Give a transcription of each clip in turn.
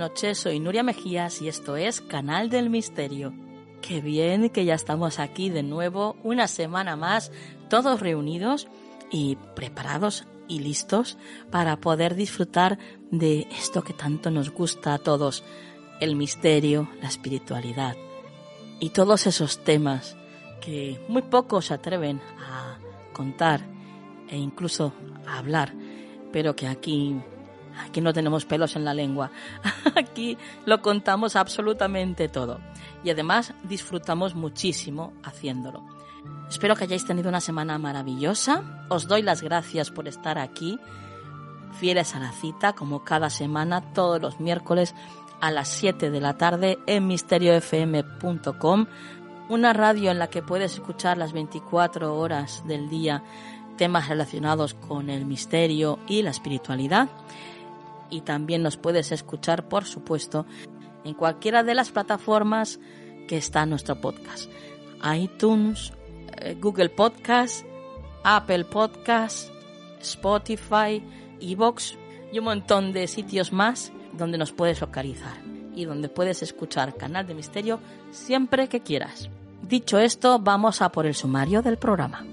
Noches, soy Nuria Mejías y esto es Canal del Misterio. Qué bien que ya estamos aquí de nuevo, una semana más, todos reunidos y preparados y listos para poder disfrutar de esto que tanto nos gusta a todos, el misterio, la espiritualidad y todos esos temas que muy pocos se atreven a contar e incluso a hablar, pero que aquí Aquí no tenemos pelos en la lengua. Aquí lo contamos absolutamente todo. Y además disfrutamos muchísimo haciéndolo. Espero que hayáis tenido una semana maravillosa. Os doy las gracias por estar aquí, fieles a la cita, como cada semana, todos los miércoles a las 7 de la tarde en misteriofm.com, una radio en la que puedes escuchar las 24 horas del día temas relacionados con el misterio y la espiritualidad y también nos puedes escuchar, por supuesto, en cualquiera de las plataformas que está nuestro podcast. iTunes, eh, Google Podcast, Apple Podcast, Spotify, Evox y un montón de sitios más donde nos puedes localizar y donde puedes escuchar Canal de Misterio siempre que quieras. Dicho esto, vamos a por el sumario del programa.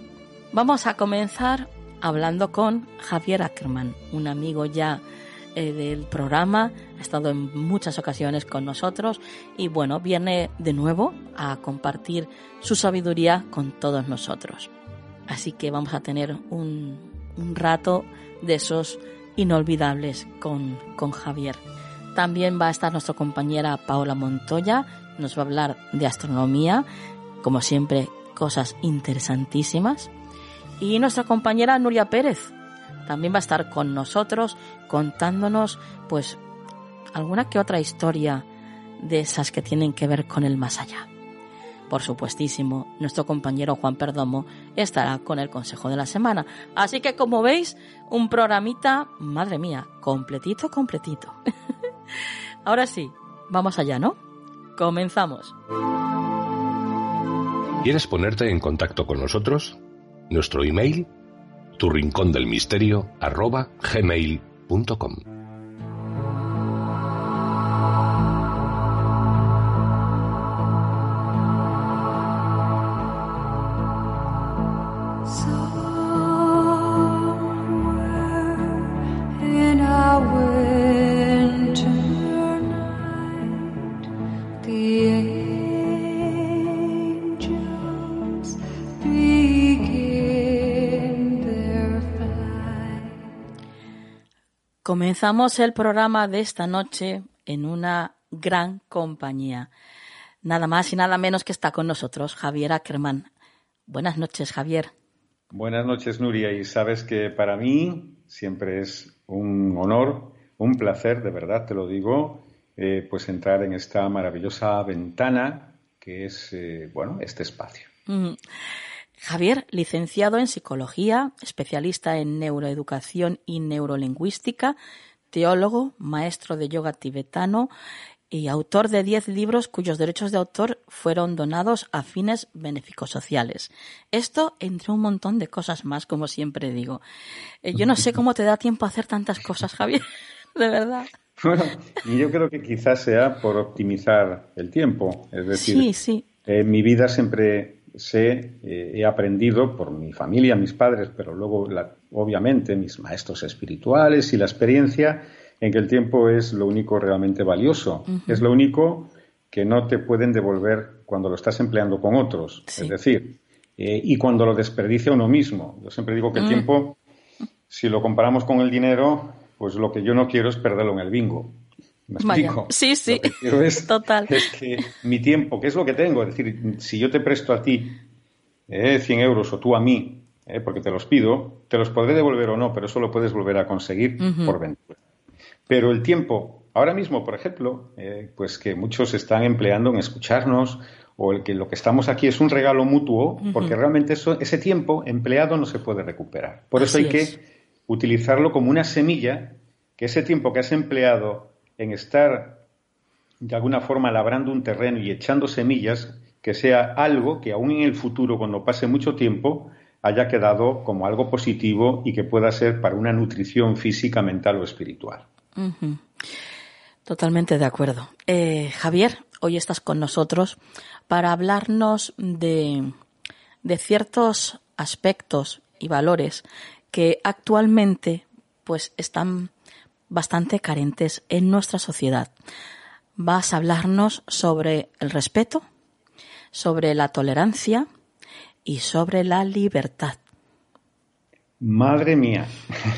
Vamos a comenzar hablando con Javier Ackerman, un amigo ya eh, del programa, ha estado en muchas ocasiones con nosotros y bueno, viene de nuevo a compartir su sabiduría con todos nosotros. Así que vamos a tener un, un rato de esos inolvidables con, con Javier. También va a estar nuestra compañera Paola Montoya, nos va a hablar de astronomía, como siempre, cosas interesantísimas. Y nuestra compañera Nuria Pérez, también va a estar con nosotros contándonos pues alguna que otra historia de esas que tienen que ver con el más allá. Por supuestísimo, nuestro compañero Juan Perdomo estará con el consejo de la semana. Así que como veis, un programita, madre mía, completito, completito. Ahora sí, vamos allá, ¿no? Comenzamos. ¿Quieres ponerte en contacto con nosotros? Nuestro email tu Comenzamos el programa de esta noche en una gran compañía. Nada más y nada menos que está con nosotros Javier Ackerman. Buenas noches, Javier. Buenas noches, Nuria. Y sabes que para mí siempre es un honor, un placer, de verdad te lo digo, eh, pues entrar en esta maravillosa ventana que es, eh, bueno, este espacio. Javier, licenciado en psicología, especialista en neuroeducación y neurolingüística, teólogo, maestro de yoga tibetano y autor de 10 libros cuyos derechos de autor fueron donados a fines benéficos sociales. Esto entre un montón de cosas más, como siempre digo. Eh, yo no sé cómo te da tiempo a hacer tantas cosas, Javier, de verdad. Bueno, y yo creo que quizás sea por optimizar el tiempo. Es decir, sí, sí. en mi vida siempre sé, eh, he aprendido por mi familia, mis padres, pero luego, obviamente, mis maestros espirituales y la experiencia en que el tiempo es lo único realmente valioso, es lo único que no te pueden devolver cuando lo estás empleando con otros. Es decir, eh, y cuando lo desperdicia uno mismo. Yo siempre digo que el mm. tiempo, si lo comparamos con el dinero, pues lo que yo no quiero es perderlo en el bingo. ¿Me explico? Sí, sí. es, Total. Es que mi tiempo, que es lo que tengo, es decir, si yo te presto a ti eh, 100 euros o tú a mí, eh, porque te los pido, te los podré devolver o no, pero eso lo puedes volver a conseguir por ventura. Pero el tiempo, ahora mismo, por ejemplo, eh, pues que muchos están empleando en escucharnos o el que lo que estamos aquí es un regalo mutuo, porque realmente eso, ese tiempo empleado no se puede recuperar. Por eso hay que utilizarlo como una semilla, que ese tiempo que has empleado en estar de alguna forma labrando un terreno y echando semillas, que sea algo que aún en el futuro, cuando pase mucho tiempo, haya quedado como algo positivo y que pueda ser para una nutrición física, mental o espiritual. Totalmente de acuerdo. Eh, Javier, hoy estás con nosotros para hablarnos de, de ciertos aspectos y valores que actualmente pues están bastante carentes en nuestra sociedad. Vas a hablarnos sobre el respeto, sobre la tolerancia y sobre la libertad. Madre mía.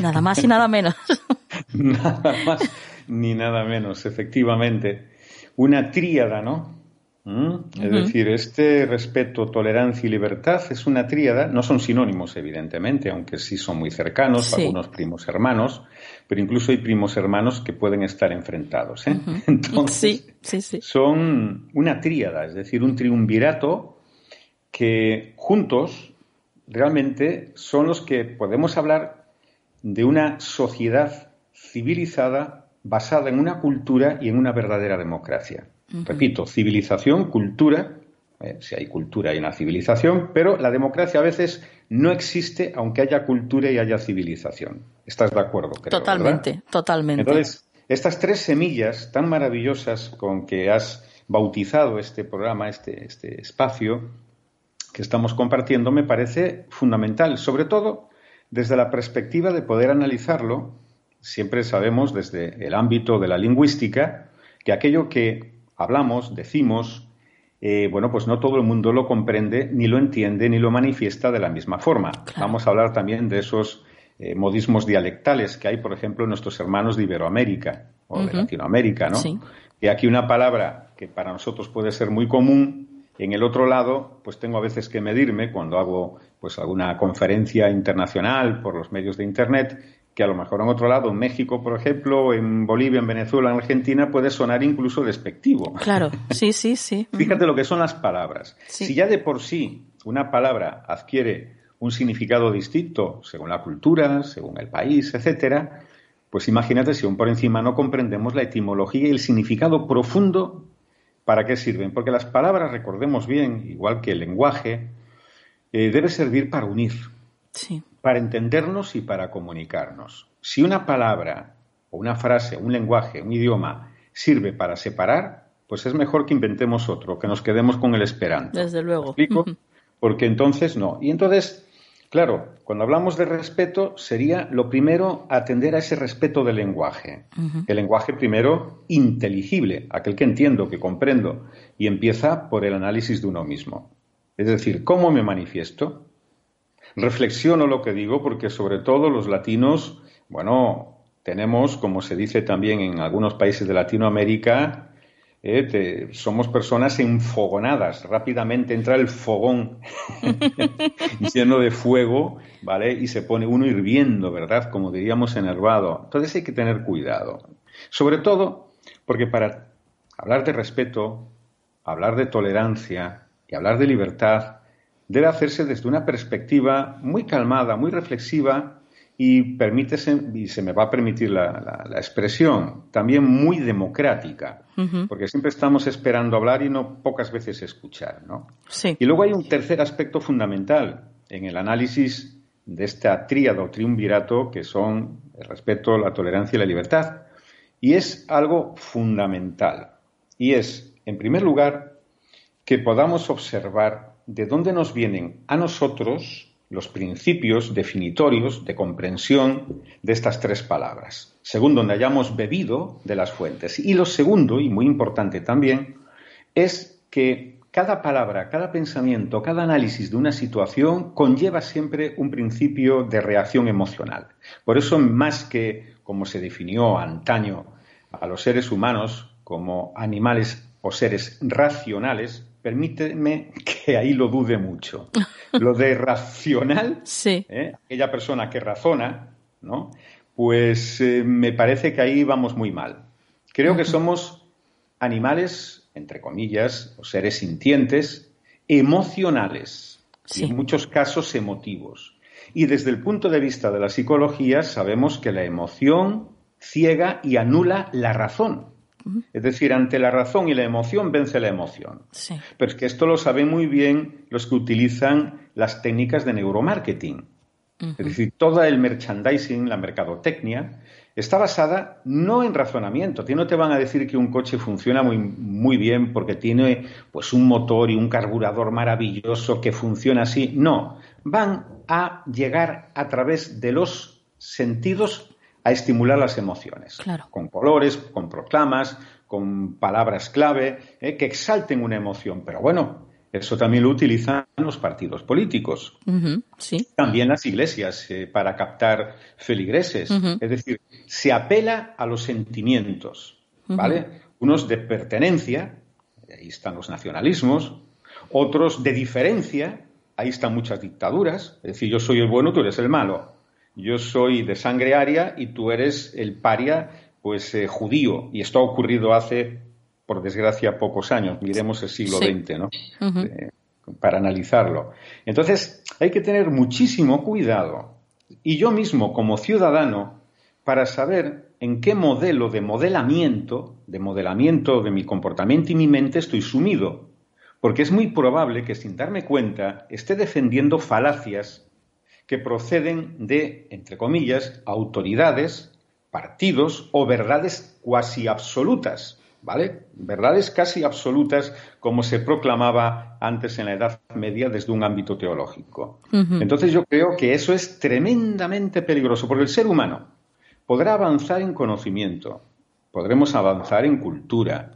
Nada más y nada menos. nada más ni nada menos, efectivamente. Una tríada, ¿no? ¿Mm? Es decir, este respeto, tolerancia y libertad es una tríada, no son sinónimos, evidentemente, aunque sí son muy cercanos, algunos primos hermanos, pero incluso hay primos hermanos que pueden estar enfrentados. ¿eh? Entonces, sí, sí, son una tríada, es decir, un triunvirato que juntos realmente son los que podemos hablar de una sociedad civilizada basada en una cultura y en una verdadera democracia. Repito, civilización, cultura, eh, si hay cultura hay una civilización, pero la democracia a veces no existe aunque haya cultura y haya civilización. ¿Estás de acuerdo? totalmente, totalmente. Entonces, estas tres semillas tan maravillosas con que has bautizado este programa, este, este espacio, que estamos compartiendo me parece fundamental, sobre todo desde la perspectiva de poder analizarlo. Siempre sabemos desde el ámbito de la lingüística que aquello que hablamos, decimos, eh, bueno, pues no todo el mundo lo comprende, ni lo entiende, ni lo manifiesta de la misma forma. Vamos a hablar también de esos eh, modismos dialectales que hay, por ejemplo, en nuestros hermanos de Iberoamérica o de Latinoamérica, ¿no? Sí. Que aquí una palabra que para nosotros puede ser muy común, en el otro lado, pues tengo a veces que medirme cuando hago pues alguna conferencia internacional por los medios de internet, que a lo mejor en otro lado, en México, por ejemplo, en Bolivia, en Venezuela, en Argentina, puede sonar incluso despectivo. Claro, sí, sí, sí. Fíjate lo que son las palabras. Si ya de por sí una palabra adquiere un significado distinto según la cultura, según el país, etcétera, pues imagínate si aún por encima no comprendemos la etimología y el significado profundo ¿Para qué sirven? Porque las palabras, recordemos bien, igual que el lenguaje, eh, debe servir para unir, para entendernos y para comunicarnos. Si una palabra o una frase, un lenguaje, un idioma sirve para separar, pues es mejor que inventemos otro, que nos quedemos con el esperanto. Desde luego. explico? Porque entonces no. Y entonces Claro, cuando hablamos de respeto sería lo primero atender a ese respeto del lenguaje. El lenguaje primero inteligible, aquel que entiendo, que comprendo, y empieza por el análisis de uno mismo. Es decir, ¿cómo me manifiesto? Reflexiono lo que digo porque sobre todo los latinos, bueno, tenemos, como se dice también en algunos países de Latinoamérica, eh, somos personas enfogonadas. Rápidamente entra el fogón lleno de fuego, ¿vale? Y se pone uno hirviendo, ¿verdad? Como diríamos, enervado. Entonces hay que tener cuidado. Sobre todo porque para hablar de respeto, hablar de tolerancia y hablar de libertad debe hacerse desde una perspectiva muy calmada, muy reflexiva y permítese, y se me va a permitir la, expresión, también muy democrática, porque siempre estamos esperando hablar y no pocas veces escuchar, ¿no? Sí. Y luego hay un tercer aspecto fundamental en el análisis de esta tríada o triunvirato que son el respeto, la tolerancia y la libertad. Y es algo fundamental. Y es, en primer lugar, que podamos observar de dónde nos vienen a nosotros los principios definitorios de comprensión de estas tres palabras, según donde hayamos bebido de las fuentes. Y lo segundo, y muy importante también, es que cada palabra, cada pensamiento, cada análisis de una situación conlleva siempre un principio de reacción emocional. Por eso, más que como se definió antaño a los seres humanos como animales o seres racionales, permíteme que ahí lo dude mucho. Lo de racional, ¿eh? aquella persona que razona, ¿no? Pues eh, me parece que ahí vamos muy mal. Creo que somos animales entre comillas, o seres sintientes, emocionales, en muchos casos emotivos. Y desde el punto de vista de la psicología sabemos que la emoción ciega y anula la razón. Es decir, ante la razón y la emoción vence la emoción. Pero es que esto lo saben muy bien los que utilizan las técnicas de neuromarketing. Es decir, todo el merchandising, la mercadotecnia, está basada no en razonamiento. A no te van a decir que un coche funciona muy, muy bien porque tiene pues un motor y un carburador maravilloso que funciona así. No, van a llegar a través de los sentidos a estimular las emociones. Con colores, con proclamas, con palabras clave, eh, que exalten una emoción. Pero bueno, eso también lo utilizan los partidos políticos. sí. También las iglesias eh, para captar feligreses. Es decir, se apela a los sentimientos, ¿vale? Unos de pertenencia, ahí están los nacionalismos, otros de diferencia, ahí están muchas dictaduras, es decir, yo soy el bueno, tú eres el malo. Yo soy de sangre aria y tú eres el paria, pues eh, judío. Y esto ha ocurrido hace por desgracia, pocos años, miremos el siglo XX, ¿no? Eh, para analizarlo. Entonces, hay que tener muchísimo cuidado. Y yo mismo, como ciudadano, para saber en qué modelo de modelamiento, de modelamiento de mi comportamiento y mi mente estoy sumido. Porque es muy probable que sin darme cuenta esté defendiendo falacias que proceden de, entre comillas, autoridades, partidos o verdades cuasi absolutas ¿vale? Verdades casi absolutas como se proclamaba antes en la Edad Media desde un ámbito teológico. Entonces yo creo que eso es tremendamente peligroso, porque el ser humano podrá avanzar en conocimiento, podremos avanzar en cultura,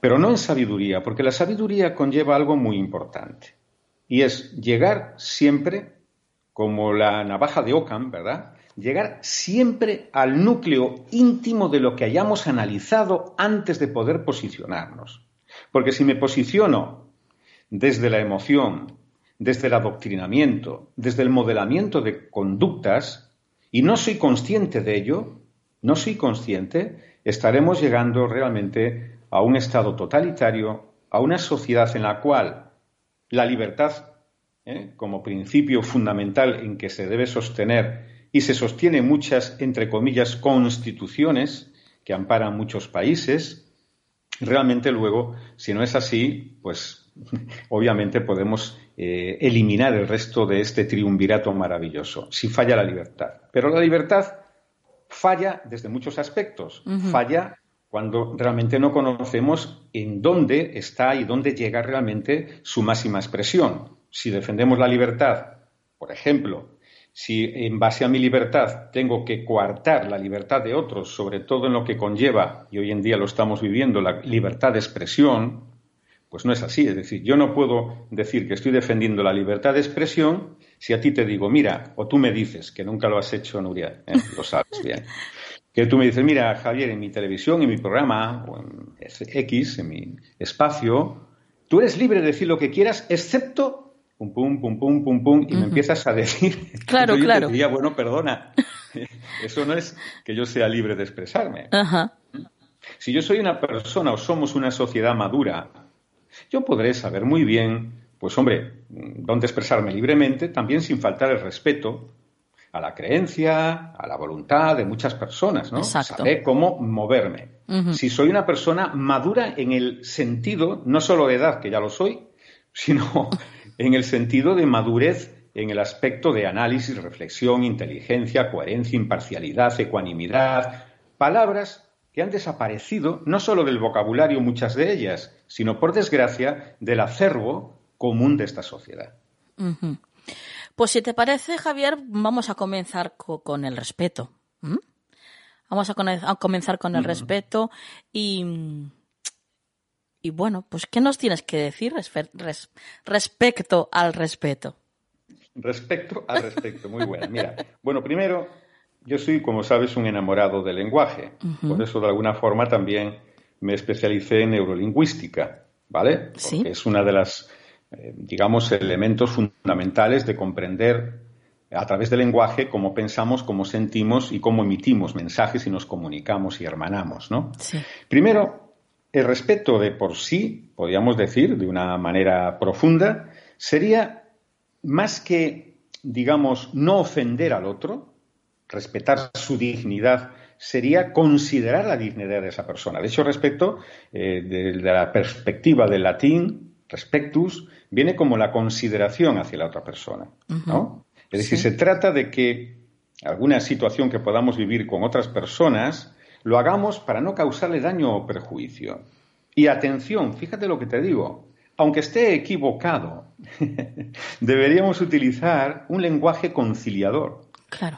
pero no en sabiduría, porque la sabiduría conlleva algo muy importante, y es llegar siempre como la navaja de Ockham, ¿verdad? llegar siempre al núcleo íntimo de lo que hayamos analizado antes de poder posicionarnos. Porque si me posiciono desde la emoción, desde el adoctrinamiento, desde el modelamiento de conductas, y no soy consciente de ello, no soy consciente, estaremos llegando realmente a un estado totalitario, a una sociedad en la cual la libertad, ¿eh? como principio fundamental en que se debe sostener y se sostiene muchas, entre comillas, constituciones que amparan muchos países. Realmente luego, si no es así, pues obviamente podemos eh, eliminar el resto de este triunvirato maravilloso, si falla la libertad. Pero la libertad falla desde muchos aspectos. Falla cuando realmente no conocemos en dónde está y dónde llega realmente su máxima expresión. Si defendemos la libertad, por ejemplo, si en base a mi libertad tengo que coartar la libertad de otros, sobre todo en lo que conlleva, y hoy en día lo estamos viviendo, la libertad de expresión, pues no es así. Es decir, yo no puedo decir que estoy defendiendo la libertad de expresión si a ti te digo, mira, o tú me dices, que nunca lo has hecho, Nuria, ¿eh? lo sabes bien, que tú me dices, mira, Javier, en mi televisión, en mi programa, o en X, en mi espacio, tú eres libre de decir lo que quieras, excepto pum, pum, pum, pum, pum, pum, y me empiezas a decir. Claro, yo claro. Te diría, bueno, perdona, eso no es que yo sea libre de expresarme. Si yo soy una persona o somos una sociedad madura, yo podré saber muy bien, pues hombre, dónde expresarme libremente, también sin faltar el respeto a la creencia, a la voluntad de muchas personas, ¿no? Exacto. Saber cómo moverme. Si soy una persona madura en el sentido, no solo de edad, que ya lo soy, sino en el sentido de madurez en el aspecto de análisis, reflexión, inteligencia, coherencia, imparcialidad, ecuanimidad, palabras que han desaparecido no solo del vocabulario muchas de ellas, sino por desgracia del acervo común de esta sociedad. Pues si te parece, Javier, vamos a comenzar con el respeto. Vamos a, comenzar con el respeto y, y bueno, pues ¿qué nos tienes que decir respecto al respeto? Respecto al respecto, muy buena. Mira, bueno, primero, yo soy, como sabes, un enamorado del lenguaje. Por eso, de alguna forma, también me especialicé en neurolingüística, ¿vale? Porque es una de las eh, digamos, elementos fundamentales de comprender a través del lenguaje cómo pensamos, cómo sentimos y cómo emitimos mensajes y nos comunicamos y hermanamos, ¿no? Primero, el respeto de por sí, podríamos decir, de una manera profunda, sería más que, digamos, no ofender al otro, respetar su dignidad, sería considerar la dignidad de esa persona. De hecho, respecto, eh, de, la perspectiva del latín, respectus, viene como la consideración hacia la otra persona, ¿no? Es decir, se trata de que alguna situación que podamos vivir con otras personas lo hagamos para no causarle daño o perjuicio. Y atención, fíjate lo que te digo, aunque esté equivocado, deberíamos utilizar un lenguaje conciliador.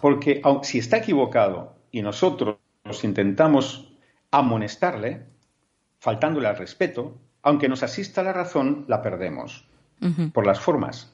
Porque si está equivocado y nosotros intentamos amonestarle, faltándole al respeto, aunque nos asista la razón, la perdemos por las formas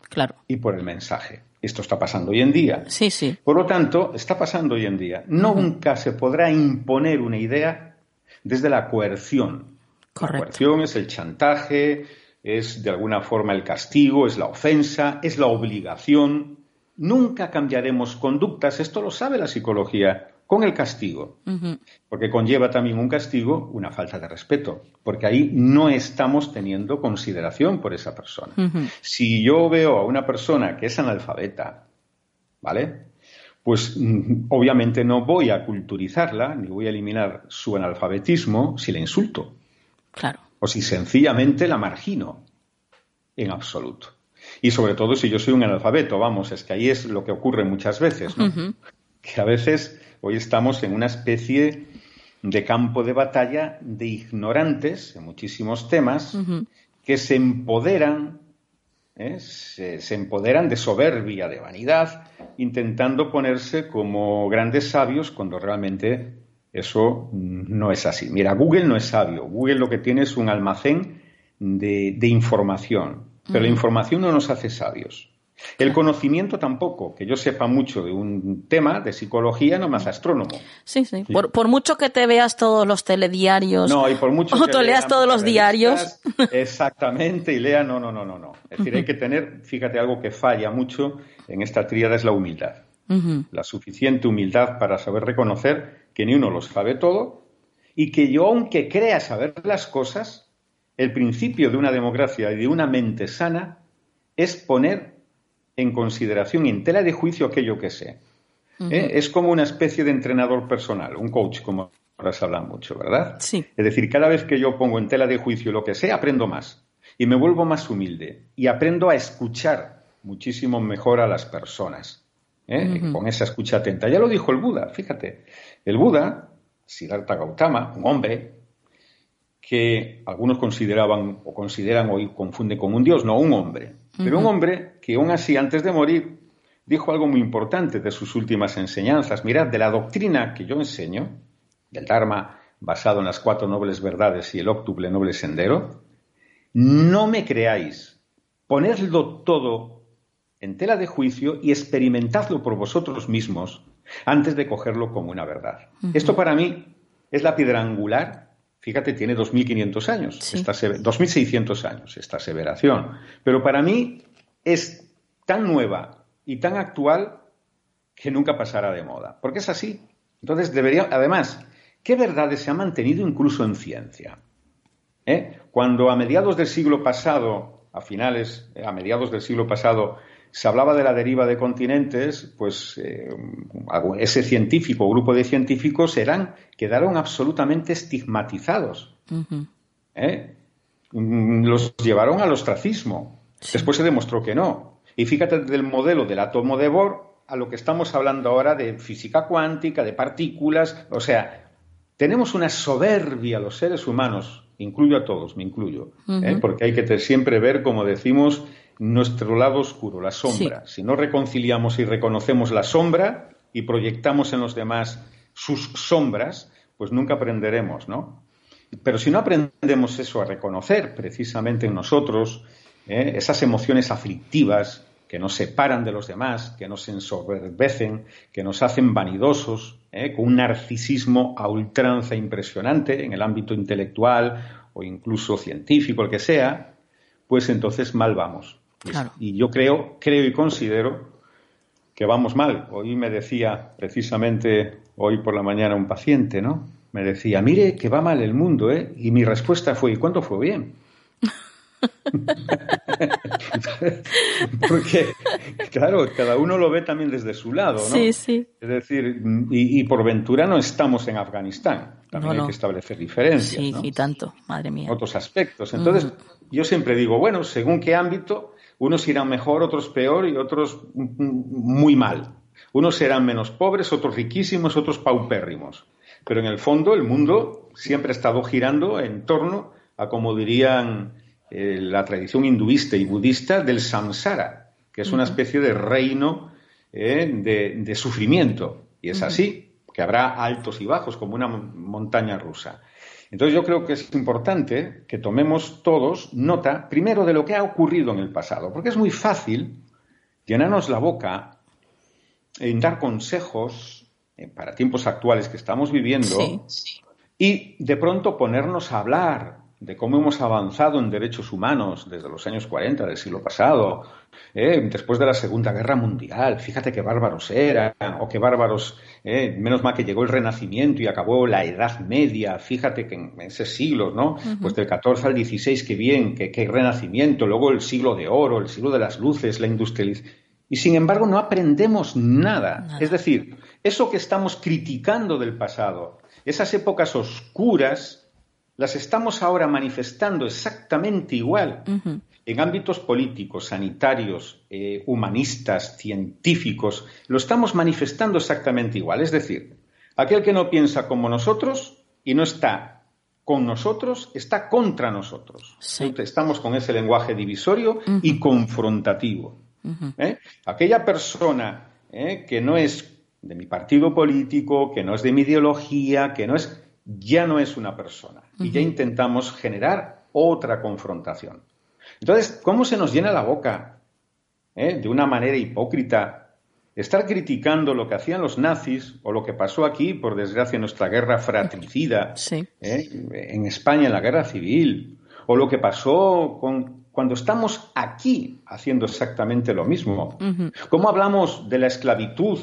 y por el mensaje. Esto está pasando hoy en día. Sí, sí. Por lo tanto, está pasando hoy en día. Nunca se podrá imponer una idea desde la coerción. La coerción es el chantaje, es de alguna forma el castigo, es la ofensa, es la obligación. Nunca cambiaremos conductas, esto lo sabe la psicología con el castigo, porque conlleva también un castigo una falta de respeto, porque ahí no estamos teniendo consideración por esa persona. Si yo veo a una persona que es analfabeta, ¿vale? Pues mm, obviamente no voy a culturizarla, ni voy a eliminar su analfabetismo si la insulto. Claro. O si sencillamente la margino en absoluto. Y sobre todo si yo soy un analfabeto, vamos, es que ahí es lo que ocurre muchas veces, ¿no? Que a veces Hoy estamos en una especie de campo de batalla de ignorantes en muchísimos temas que se empoderan, ¿eh? se, empoderan de soberbia, de vanidad, intentando ponerse como grandes sabios cuando realmente eso no es así. Mira, Google no es sabio. Google lo que tiene es un almacén de, información, pero la información no nos hace sabios. El conocimiento tampoco, que yo sepa mucho de un tema de psicología, no más astrónomo. Sí, sí. Por, mucho que te veas todos los telediarios. No, y por mucho o te leas todos los diarios. Exactamente, y lea, no, no, no, no, no. Es decir, hay que tener, fíjate, algo que falla mucho en esta tríada es la humildad. La suficiente humildad para saber reconocer que ni uno lo sabe todo y que yo, aunque crea saber las cosas, el principio de una democracia y de una mente sana es poner en consideración en tela de juicio aquello que sé. ¿Eh? Es como una especie de entrenador personal, un coach, como ahora se habla mucho, ¿verdad? Sí. Es decir, cada vez que yo pongo en tela de juicio lo que sé, aprendo más y me vuelvo más humilde y aprendo a escuchar muchísimo mejor a las personas. ¿eh? Con esa escucha atenta. Ya lo dijo el Buda, fíjate. El Buda, Siddhartha Gautama, un hombre que algunos consideraban o consideran hoy confunden con un dios, no, un hombre. Pero un hombre que aún así, antes de morir, dijo algo muy importante de sus últimas enseñanzas. Mirad, de la doctrina que yo enseño, del Dharma basado en las cuatro nobles verdades y el octuple noble sendero, no me creáis, ponedlo todo en tela de juicio y experimentadlo por vosotros mismos antes de cogerlo como una verdad. Esto para mí es la piedra angular. Fíjate, tiene 2.500 años, 2.600 años esta aseveración. Pero para mí es tan nueva y tan actual que nunca pasará de moda. Porque es así. Entonces, debería, además, ¿qué verdades se han mantenido incluso en ciencia? ¿Eh? Cuando a mediados del siglo pasado, a finales, a mediados del siglo pasado, se hablaba de la deriva de continentes, pues eh, ese científico, grupo de científicos, eran, quedaron absolutamente estigmatizados. ¿Eh? Mm, los llevaron al ostracismo. Después se demostró que no. Y fíjate del modelo del átomo de Bohr a lo que estamos hablando ahora de física cuántica, de partículas. O sea, tenemos una soberbia los seres humanos, incluyo a todos, me incluyo, ¿eh? porque hay que siempre ver, como decimos, nuestro lado oscuro, la sombra. Si no reconciliamos y reconocemos la sombra y proyectamos en los demás sus sombras, pues nunca aprenderemos, ¿no? Pero si no aprendemos eso a reconocer precisamente en nosotros ¿eh? esas emociones aflictivas que nos separan de los demás, que nos ensoberbecen, que nos hacen vanidosos, ¿eh? con un narcisismo a ultranza impresionante en el ámbito intelectual o incluso científico, el que sea, pues entonces mal vamos. Y yo creo, creo y considero que vamos mal. Hoy me decía precisamente hoy por la mañana un paciente, ¿no? Me decía, mire que va mal el mundo, ¿eh? Y mi respuesta fue, ¿y cuánto fue bien? Porque, claro, cada uno lo ve también desde su lado, ¿no? Sí, sí. Es decir, y, por ventura no estamos en Afganistán. También hay que establecer diferencias. Sí, y tanto, madre mía. Otros aspectos. Entonces, yo siempre digo, bueno, según qué ámbito, unos irán mejor, otros peor y otros muy mal. Unos serán menos pobres, otros riquísimos, otros paupérrimos. Pero en el fondo el mundo siempre ha estado girando en torno a, como dirían eh, la tradición hinduista y budista, del samsara, que es una especie de reino eh, de, sufrimiento. Y es así, que habrá altos y bajos, como una montaña rusa. Entonces yo creo que es importante que tomemos todos nota, primero, de lo que ha ocurrido en el pasado, porque es muy fácil llenarnos la boca en dar consejos eh, para tiempos actuales que estamos viviendo y de pronto ponernos a hablar de cómo hemos avanzado en derechos humanos desde los años 40 del siglo pasado, ¿eh? después de la Segunda Guerra Mundial. Fíjate qué bárbaros eran, o qué bárbaros, ¿eh? menos mal que llegó el Renacimiento y acabó la Edad Media. Fíjate que en ese siglo, ¿no? Pues del 14 al 16, qué bien, qué, qué Renacimiento, luego el siglo de oro, el siglo de las luces, la industrialización. Y sin embargo no aprendemos nada. Es decir, eso que estamos criticando del pasado, esas épocas oscuras, las estamos ahora manifestando exactamente igual en ámbitos políticos, sanitarios, eh, humanistas, científicos, lo estamos manifestando exactamente igual. Es decir, aquel que no piensa como nosotros y no está con nosotros, está contra nosotros. Estamos con ese lenguaje divisorio y confrontativo. ¿eh? Aquella persona ¿eh? que no es de mi partido político, que no es de mi ideología, que no es ya no es una persona y ya intentamos generar otra confrontación. Entonces, ¿cómo se nos llena la boca eh, de una manera hipócrita estar criticando lo que hacían los nazis o lo que pasó aquí, por desgracia, en nuestra guerra fratricida eh, en España, en la guerra civil, o lo que pasó con, cuando estamos aquí haciendo exactamente lo mismo? ¿Cómo hablamos de la esclavitud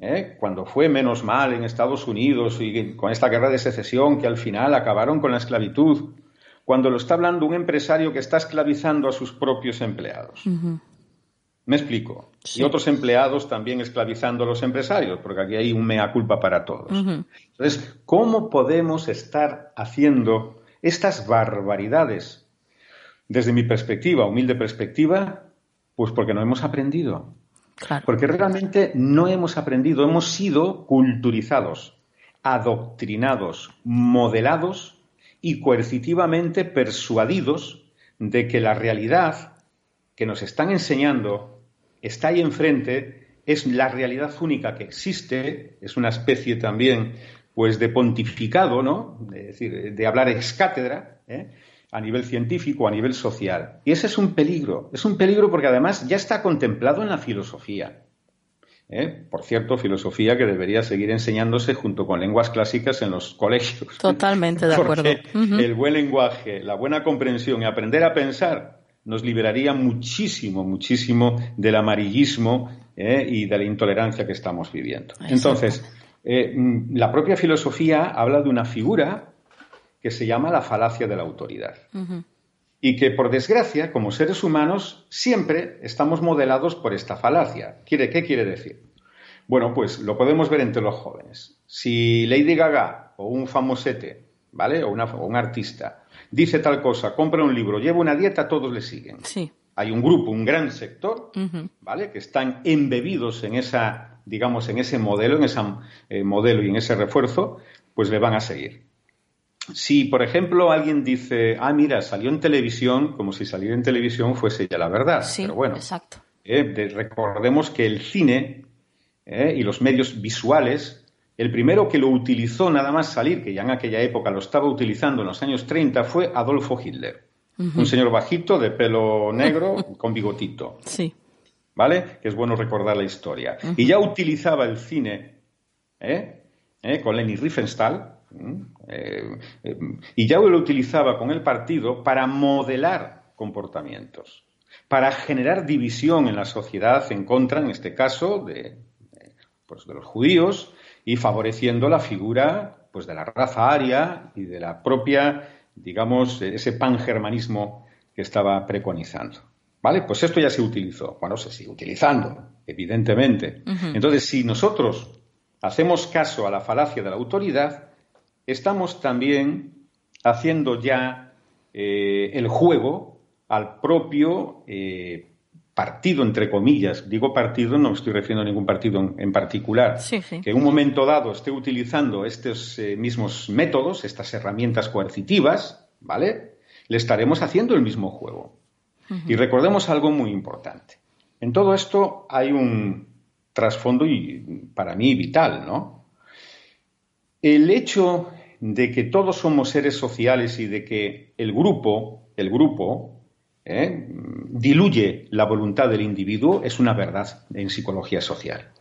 ¿eh? cuando fue menos mal en Estados Unidos y con esta guerra de secesión que al final acabaron con la esclavitud, cuando lo está hablando un empresario que está esclavizando a sus propios empleados. Me explico. Y otros empleados también esclavizando a los empresarios, porque aquí hay un mea culpa para todos. Entonces, ¿cómo podemos estar haciendo estas barbaridades? Desde mi perspectiva, humilde perspectiva, pues porque no hemos aprendido. Porque realmente no hemos aprendido, hemos sido culturizados, adoctrinados, modelados y coercitivamente persuadidos de que la realidad que nos están enseñando está ahí enfrente, es la realidad única que existe, es una especie también pues de pontificado, ¿no? De, decir, de hablar ex cátedra, ¿eh? a nivel científico, a nivel social. Y ese es un peligro. Es un peligro porque además ya está contemplado en la filosofía. ¿Eh? Por cierto, filosofía que debería seguir enseñándose junto con lenguas clásicas en los colegios. Totalmente de acuerdo. El buen lenguaje, la buena comprensión y aprender a pensar nos liberaría muchísimo, muchísimo del amarillismo ¿eh? y de la intolerancia que estamos viviendo. Entonces, eh, mm, la propia filosofía habla de una figura que se llama la falacia de la autoridad. Y que, por desgracia, como seres humanos, siempre estamos modelados por esta falacia. ¿Quiere, ¿Qué quiere decir? Bueno, pues lo podemos ver entre los jóvenes. Si Lady Gaga o un famosete, ¿vale? O, un artista dice tal cosa, compra un libro, lleva una dieta, todos le siguen. Sí. Hay un grupo, un gran sector, ¿vale? Que están embebidos en esa, digamos, en ese modelo, en ese eh, modelo y en ese refuerzo, pues le van a seguir. Si, por ejemplo, alguien dice, ah, mira, salió en televisión, como si salir en televisión fuese ya la verdad. Sí, Pero bueno, exacto. Eh, recordemos que el cine eh, y los medios visuales, el primero que lo utilizó nada más salir, que ya en aquella época lo estaba utilizando en los años 30, fue Adolfo Hitler. Un señor bajito, de pelo negro, con bigotito. Sí. ¿Vale? Que es bueno recordar la historia. Y ya utilizaba el cine, ¿eh? ¿Eh? con Leni Riefenstahl, eh, y ya lo utilizaba con el partido para modelar comportamientos, para generar división en la sociedad en contra, en este caso, de, pues, de los judíos y favoreciendo la figura pues, de la raza aria y de la propia, digamos, ese pangermanismo que estaba preconizando. ¿Vale? Pues esto ya se utilizó. Bueno, se sigue utilizando, evidentemente. Entonces, si nosotros hacemos caso a la falacia de la autoridad, estamos también haciendo ya eh, el juego al propio eh, partido, entre comillas. Digo partido, no me estoy refiriendo a ningún partido en, particular. Que en un momento dado esté utilizando estos eh, mismos métodos, estas herramientas coercitivas, ¿vale? Le estaremos haciendo el mismo juego. Y recordemos algo muy importante. En todo esto hay un trasfondo y para mí vital, ¿no? El hecho de que todos somos seres sociales y de que el grupo, el grupo, ¿eh? diluye la voluntad del individuo es una verdad en psicología social.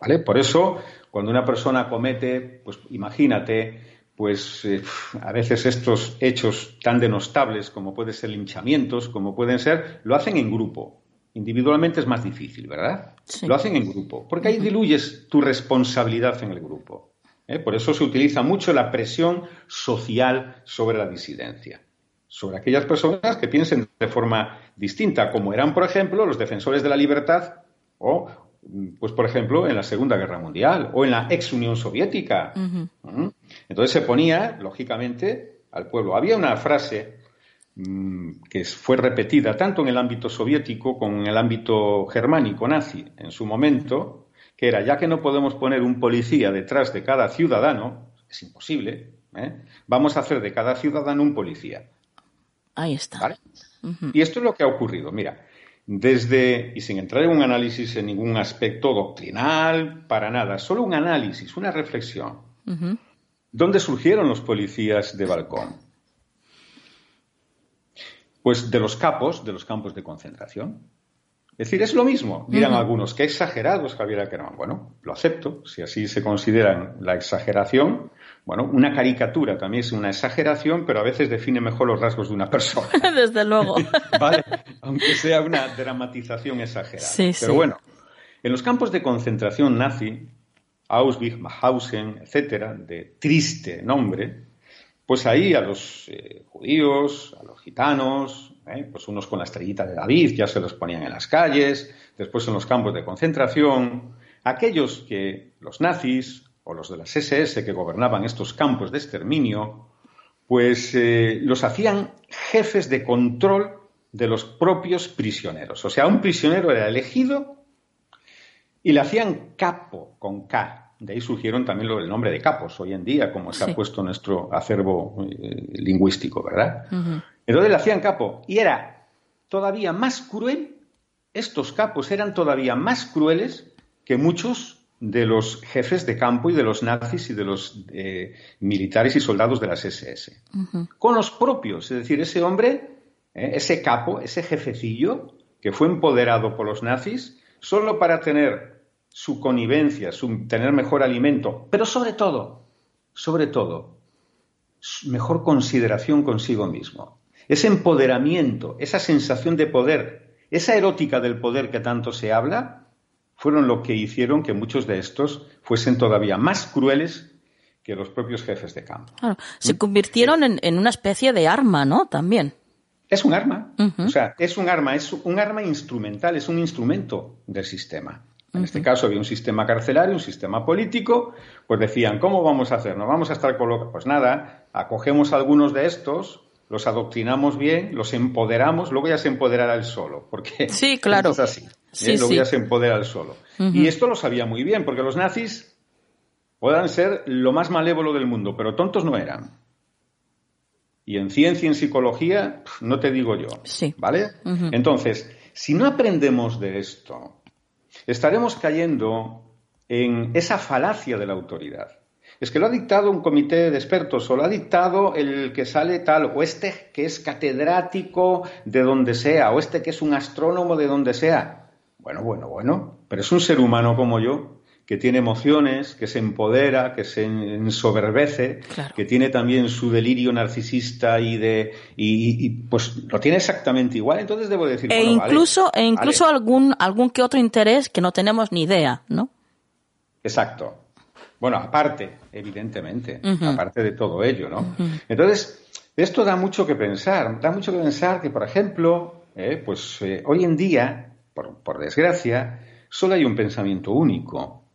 ¿vale? Por eso, cuando una persona comete, pues imagínate, pues eh, a veces estos hechos tan denostables como pueden ser linchamientos, como pueden ser, lo hacen en grupo. Individualmente es más difícil, ¿verdad? Lo hacen en grupo, porque ahí diluyes tu responsabilidad en el grupo. ¿Eh? Por eso se utiliza mucho la presión social sobre la disidencia, sobre aquellas personas que piensen de forma distinta, como eran, por ejemplo, los defensores de la libertad o, pues, por ejemplo, en la Segunda Guerra Mundial o en la ex Unión Soviética. ¿Mm? Entonces se ponía, lógicamente, al pueblo. Había una frase mm, que fue repetida tanto en el ámbito soviético como en el ámbito germánico nazi en su momento, que era, ya que no podemos poner un policía detrás de cada ciudadano, es imposible, ¿eh? vamos a hacer de cada ciudadano un policía. Ahí está. Y esto es lo que ha ocurrido. Mira, desde, y sin entrar en un análisis en ningún aspecto doctrinal, para nada, solo un análisis, una reflexión. ¿Dónde surgieron los policías de balcón? Pues de los capos, de los campos de concentración. Es decir, es lo mismo, dirán algunos, qué exagerados Javier Ackerman. Bueno, lo acepto, si así se considera la exageración. Bueno, una caricatura también es una exageración, pero a veces define mejor los rasgos de una persona. Desde luego. ¿Vale? Aunque sea una dramatización exagerada. pero bueno, en los campos de concentración nazi, Auschwitz, Mauthausen, etcétera, de triste nombre, pues ahí a los eh, judíos, a los gitanos, ¿eh? pues unos con la estrellita de David, ya se los ponían en las calles, después en los campos de concentración, aquellos que los nazis o los de las SS que gobernaban estos campos de exterminio, pues eh, los hacían jefes de control de los propios prisioneros. O sea, un prisionero era elegido y le hacían capo con K. De ahí surgieron también el nombre de capos hoy en día, como se ha puesto nuestro acervo eh, lingüístico, ¿verdad? Entonces le hacían capo y era todavía más cruel, estos capos eran todavía más crueles que muchos de los jefes de campo y de los nazis y de los eh, militares y soldados de las SS. Con los propios, es decir, ese hombre, eh, ese capo, ese jefecillo que fue empoderado por los nazis solo para tener su connivencia, su, tener mejor alimento, pero sobre todo, sobre todo, mejor consideración consigo mismo ese empoderamiento, esa sensación de poder, esa erótica del poder que tanto se habla, fueron lo que hicieron que muchos de estos fuesen todavía más crueles que los propios jefes de campo. se convirtieron en, una especie de arma, ¿no? También. Es un arma. O sea, es un arma, es un arma instrumental, es un instrumento del sistema. En este caso había un sistema carcelario, un sistema político, pues decían, ¿cómo vamos a hacer? ¿No vamos a estar colocados? Pues nada, acogemos algunos de estos, los adoctrinamos bien, los empoderamos, luego ya se empoderará el solo, porque sí, claro. es así, ¿eh? luego ya se empodera el solo. Y esto lo sabía muy bien, porque los nazis puedan ser lo más malévolo del mundo, pero tontos no eran. Y en ciencia y en psicología, no te digo yo. Sí. ¿Vale? Entonces, si no aprendemos de esto, estaremos cayendo en esa falacia de la autoridad. Es que lo ha dictado un comité de expertos o lo ha dictado el que sale tal, o este que es catedrático de donde sea, o este que es un astrónomo de donde sea. Bueno, bueno, bueno, pero es un ser humano como yo, que tiene emociones, que se empodera, que se ensoberbece, que tiene también su delirio narcisista y de y, pues lo tiene exactamente igual. Entonces debo decir, e incluso e incluso algún algún que otro interés que no tenemos ni idea, ¿no? Exacto. Bueno, aparte, evidentemente, aparte de todo ello, ¿no? Entonces, esto da mucho que pensar. Da mucho que pensar que, por ejemplo, eh, pues eh, hoy en día, por, por desgracia, solo hay un pensamiento único.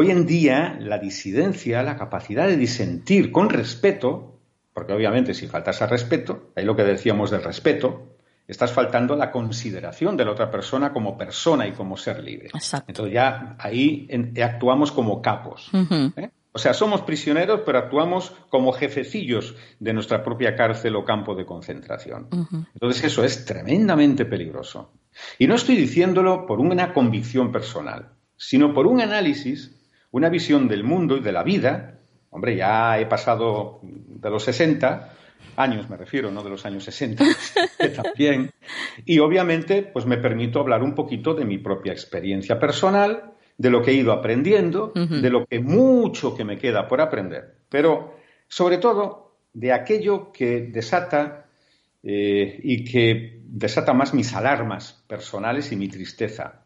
Hoy en día, la disidencia, la capacidad de disentir con respeto, porque obviamente si faltas al respeto, ahí lo que decíamos del respeto, estás faltando la consideración de la otra persona como persona y como ser libre. Entonces ya ahí actuamos como capos. ¿eh? O sea, somos prisioneros, pero actuamos como jefecillos de nuestra propia cárcel o campo de concentración. Entonces eso es tremendamente peligroso. Y no estoy diciéndolo por una convicción personal, sino por un análisis, una visión del mundo y de la vida. Hombre, ya he pasado de los 60, años me refiero, no de los años 60, también. Y obviamente, pues me permito hablar un poquito de mi propia experiencia personal, de lo que he ido aprendiendo, de lo que mucho que me queda por aprender, pero sobre todo de aquello que desata eh, y que desata más mis alarmas personales y mi tristeza,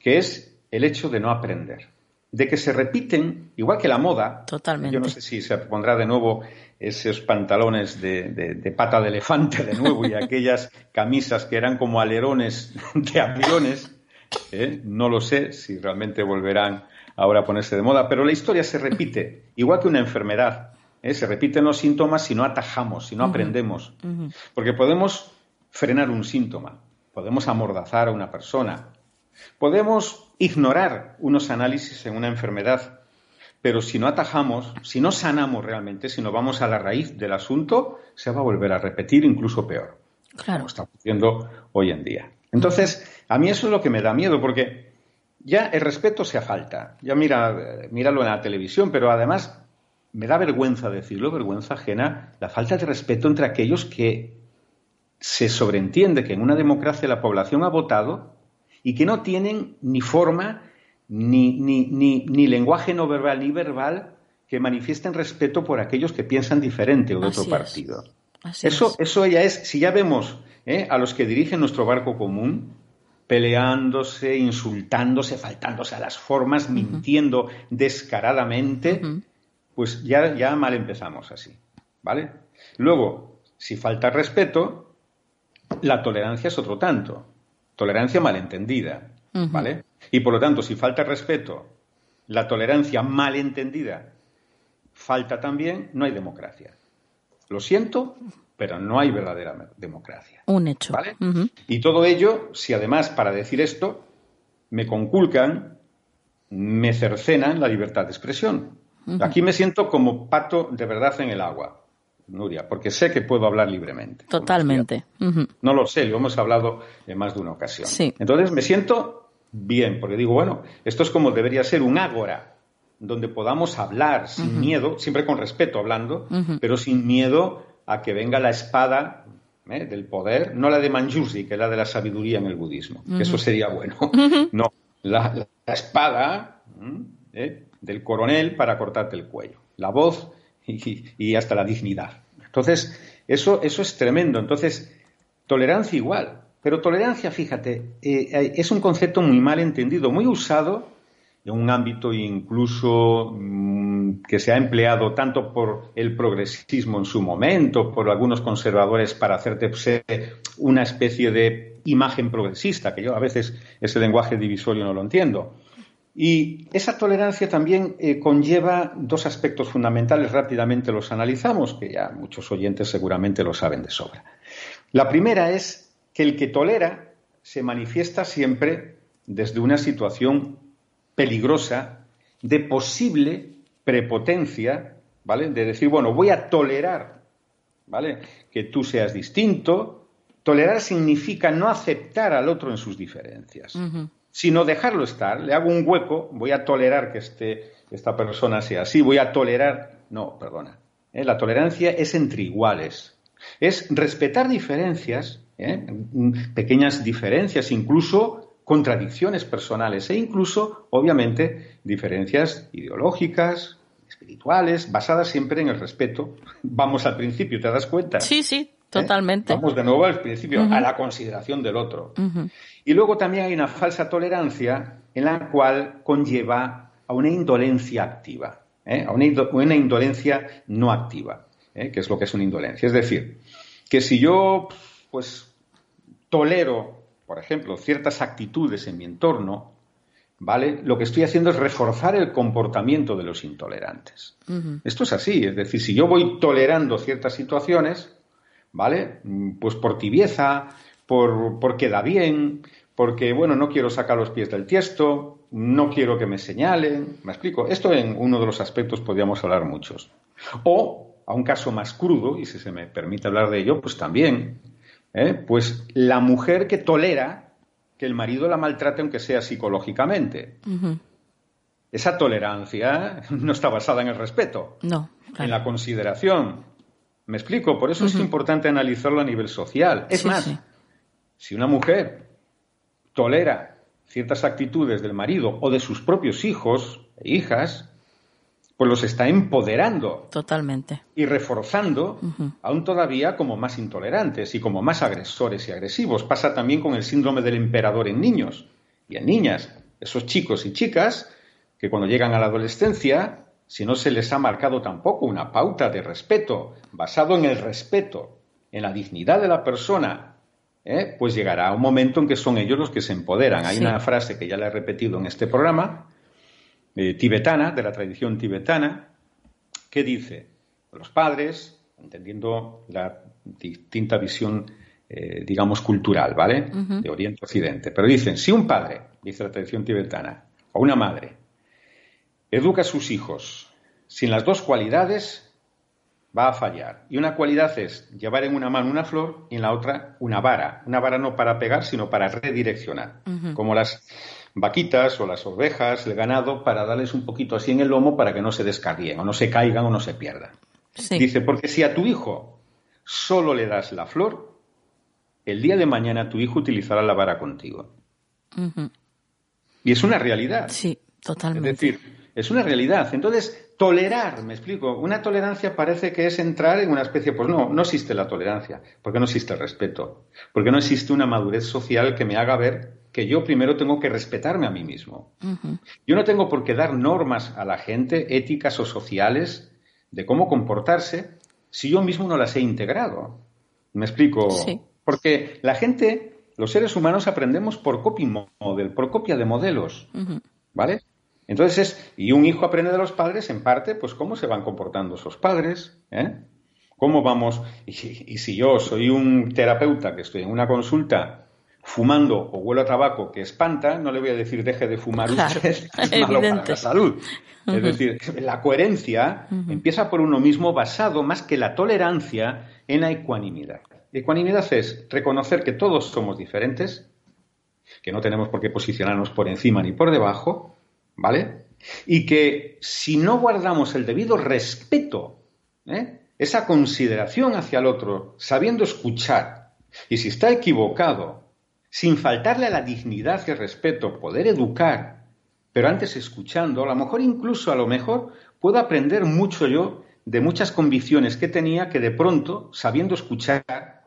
que es el hecho de no aprender de que se repiten, igual que la moda. Totalmente. Yo no sé si se pondrá de nuevo esos pantalones de, pata de elefante de nuevo y aquellas camisas que eran como alerones de aviones. ¿eh? No lo sé si realmente volverán ahora a ponerse de moda, pero la historia se repite, igual que una enfermedad. ¿eh? Se repiten los síntomas si no atajamos, si no aprendemos. Porque podemos frenar un síntoma, podemos amordazar a una persona, podemos ignorar unos análisis en una enfermedad, pero si no atajamos, si no sanamos realmente, si no vamos a la raíz del asunto, se va a volver a repetir incluso peor. Claro. Como estamos viendo hoy en día. Entonces, a mí eso es lo que me da miedo, porque ya el respeto se falta. Ya mira, míralo en la televisión, pero además me da vergüenza decirlo, vergüenza ajena, la falta de respeto entre aquellos que se sobreentiende que en una democracia la población ha votado y que no tienen ni forma, ni, ni, ni, lenguaje no verbal ni verbal que manifiesten respeto por aquellos que piensan diferente o de otro partido. eso, eso ya es, si ya vemos ¿eh? a los que dirigen nuestro barco común peleándose, insultándose, faltándose a las formas, mintiendo descaradamente, pues ya, ya mal empezamos así. ¿Vale? Luego, si falta respeto, la tolerancia es otro tanto tolerancia malentendida, ¿vale? Y por lo tanto, si falta respeto, la tolerancia malentendida falta también, no hay democracia. Lo siento, pero no hay verdadera democracia. Un hecho. ¿Vale? Y todo ello, si además para decir esto me conculcan, me cercenan la libertad de expresión. Aquí me siento como pato de verdad en el agua. Nuria, porque sé que puedo hablar libremente. Totalmente. No lo sé, lo hemos hablado en más de una ocasión. Entonces me siento bien, porque digo, bueno, esto es como debería ser un ágora, donde podamos hablar sin miedo, siempre con respeto hablando, pero sin miedo a que venga la espada ¿eh? del poder, no la de Manjusi, que es la de la sabiduría en el budismo, que eso sería bueno. No, la, espada ¿eh? del coronel para cortarte el cuello. La voz y, hasta la dignidad. Entonces, eso, eso es tremendo. Entonces, tolerancia igual. Pero tolerancia, fíjate, eh, es un concepto muy mal entendido, muy usado en un ámbito incluso mm, que se ha empleado tanto por el progresismo en su momento, por algunos conservadores para hacerte una especie de imagen progresista, que yo a veces ese lenguaje divisorio no lo entiendo. Y esa tolerancia también eh, conlleva dos aspectos fundamentales, rápidamente los analizamos, que ya muchos oyentes seguramente lo saben de sobra. La primera es que el que tolera se manifiesta siempre desde una situación peligrosa de posible prepotencia, ¿vale? De decir, bueno, voy a tolerar, ¿vale? Que tú seas distinto. Tolerar significa no aceptar al otro en sus diferencias, sino dejarlo estar. Le hago un hueco, voy a tolerar que este, esta persona sea así, voy a tolerar. No, perdona. ¿eh? La tolerancia es entre iguales. Es respetar diferencias, ¿eh? pequeñas diferencias, incluso contradicciones personales e incluso, obviamente, diferencias ideológicas, espirituales, basadas siempre en el respeto. Vamos al principio, ¿te das cuenta? Sí, sí, ¿Eh? totalmente. Vamos de nuevo al principio, a la consideración del otro. Y luego también hay una falsa tolerancia en la cual conlleva a una indolencia activa, ¿eh? a una, indolencia no activa, ¿eh? que es lo que es una indolencia. Es decir, que si yo, pues, tolero por ejemplo, ciertas actitudes en mi entorno, ¿vale? Lo que estoy haciendo es reforzar el comportamiento de los intolerantes. Esto es así, es decir, si yo voy tolerando ciertas situaciones, ¿vale? Pues por tibieza, por, porque da bien, porque, bueno, no quiero sacar los pies del tiesto, no quiero que me señalen, ¿me explico? Esto en uno de los aspectos podríamos hablar muchos. O, a un caso más crudo, y si se me permite hablar de ello, pues también, ¿eh? pues la mujer que tolera que el marido la maltrate aunque sea psicológicamente. Esa tolerancia no está basada en el respeto, no, en la consideración. ¿Me explico? Por eso es importante analizarlo a nivel social. Es más, si una mujer tolera ciertas actitudes del marido o de sus propios hijos e hijas, pues los está empoderando. Totalmente. Y reforzando, aún todavía como más intolerantes y como más agresores y agresivos. Pasa también con el síndrome del emperador en niños y en niñas. Esos chicos y chicas que cuando llegan a la adolescencia, si no se les ha marcado tampoco una pauta de respeto, basado en el respeto, en la dignidad de la persona, ¿eh? pues llegará un momento en que son ellos los que se empoderan. Hay una frase que ya la he repetido en este programa, eh, tibetana, de la tradición tibetana, que dice, los padres, entendiendo la distinta visión, eh, digamos, cultural, ¿vale? De Oriente a Occidente, pero dicen, si un padre, dice la tradición tibetana, o una madre, educa a sus hijos sin las dos cualidades, va a fallar. Y una cualidad es llevar en una mano una flor y en la otra una vara. Una vara no para pegar, sino para redireccionar. Como las vaquitas o las ovejas, el ganado, para darles un poquito así en el lomo para que no se descarríen o no se caigan o no se pierdan. Dice, porque si a tu hijo solo le das la flor, el día de mañana tu hijo utilizará la vara contigo. Y es una realidad. Sí, totalmente. Es decir, es una realidad. Entonces, tolerar, me explico, una tolerancia parece que es entrar en una especie, pues no, no existe la tolerancia, porque no existe el respeto, porque no existe una madurez social que me haga ver que yo primero tengo que respetarme a mí mismo. Yo no tengo por qué dar normas a la gente, éticas o sociales, de cómo comportarse, si yo mismo no las he integrado. ¿Me explico? Porque la gente, los seres humanos aprendemos por copy model, por copia de modelos. ¿Vale? Entonces, y un hijo aprende de los padres, en parte, pues cómo se van comportando esos padres, ¿eh? ¿Cómo vamos? y si yo soy un terapeuta que estoy en una consulta fumando o huelo a tabaco que espanta, no le voy a decir deje de fumar usted, es malo para la salud. Es decir, la coherencia empieza por uno mismo basado más que la tolerancia en la ecuanimidad. Ecuanimidad es reconocer que todos somos diferentes, que no tenemos por qué posicionarnos por encima ni por debajo, ¿vale? Y que si no guardamos el debido respeto, ¿eh? esa consideración hacia el otro, sabiendo escuchar, y si está equivocado, sin faltarle a la dignidad y el respeto, poder educar, pero antes escuchando, a lo mejor incluso a lo mejor puedo aprender mucho yo de muchas convicciones que tenía que de pronto, sabiendo escuchar,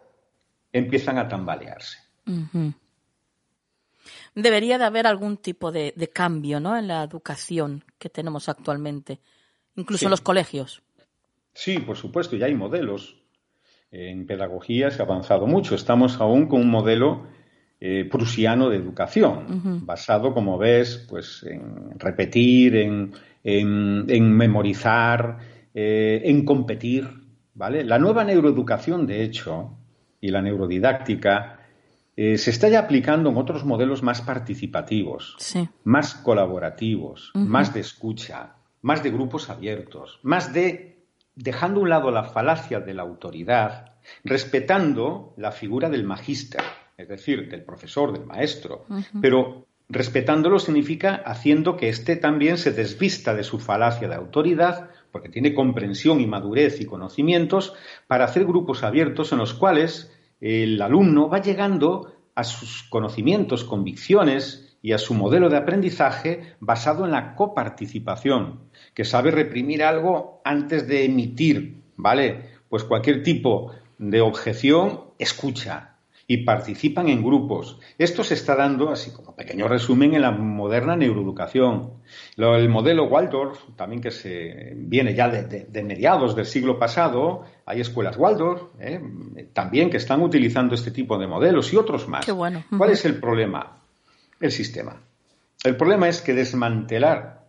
empiezan a tambalearse. Debería de haber algún tipo de, cambio ¿no? en la educación que tenemos actualmente, incluso en los colegios. Sí, por supuesto, ya hay modelos. En pedagogía se ha avanzado mucho. Estamos aún con un modelo eh, prusiano de educación, basado, como ves, pues en repetir, en, en, memorizar, eh, en competir. ¿vale? La nueva neuroeducación, de hecho, y la neurodidáctica, eh, se está ya aplicando en otros modelos más participativos, más colaborativos, más de escucha, más de grupos abiertos, más de dejando a un lado la falacia de la autoridad, respetando la figura del magíster es decir, del profesor, del maestro, pero respetándolo significa haciendo que éste también se desvista de su falacia de autoridad, porque tiene comprensión y madurez y conocimientos, para hacer grupos abiertos en los cuales el alumno va llegando a sus conocimientos, convicciones y a su modelo de aprendizaje basado en la coparticipación, que sabe reprimir algo antes de emitir, ¿vale? Pues cualquier tipo de objeción escucha, y participan en grupos. Esto se está dando, así como pequeño resumen, en la moderna neuroeducación. el modelo Waldorf, también que se viene ya de, mediados del siglo pasado, hay escuelas Waldorf, ¿eh? también que están utilizando este tipo de modelos y otros más. ¿Cuál es el problema? El sistema. El problema es que desmantelar,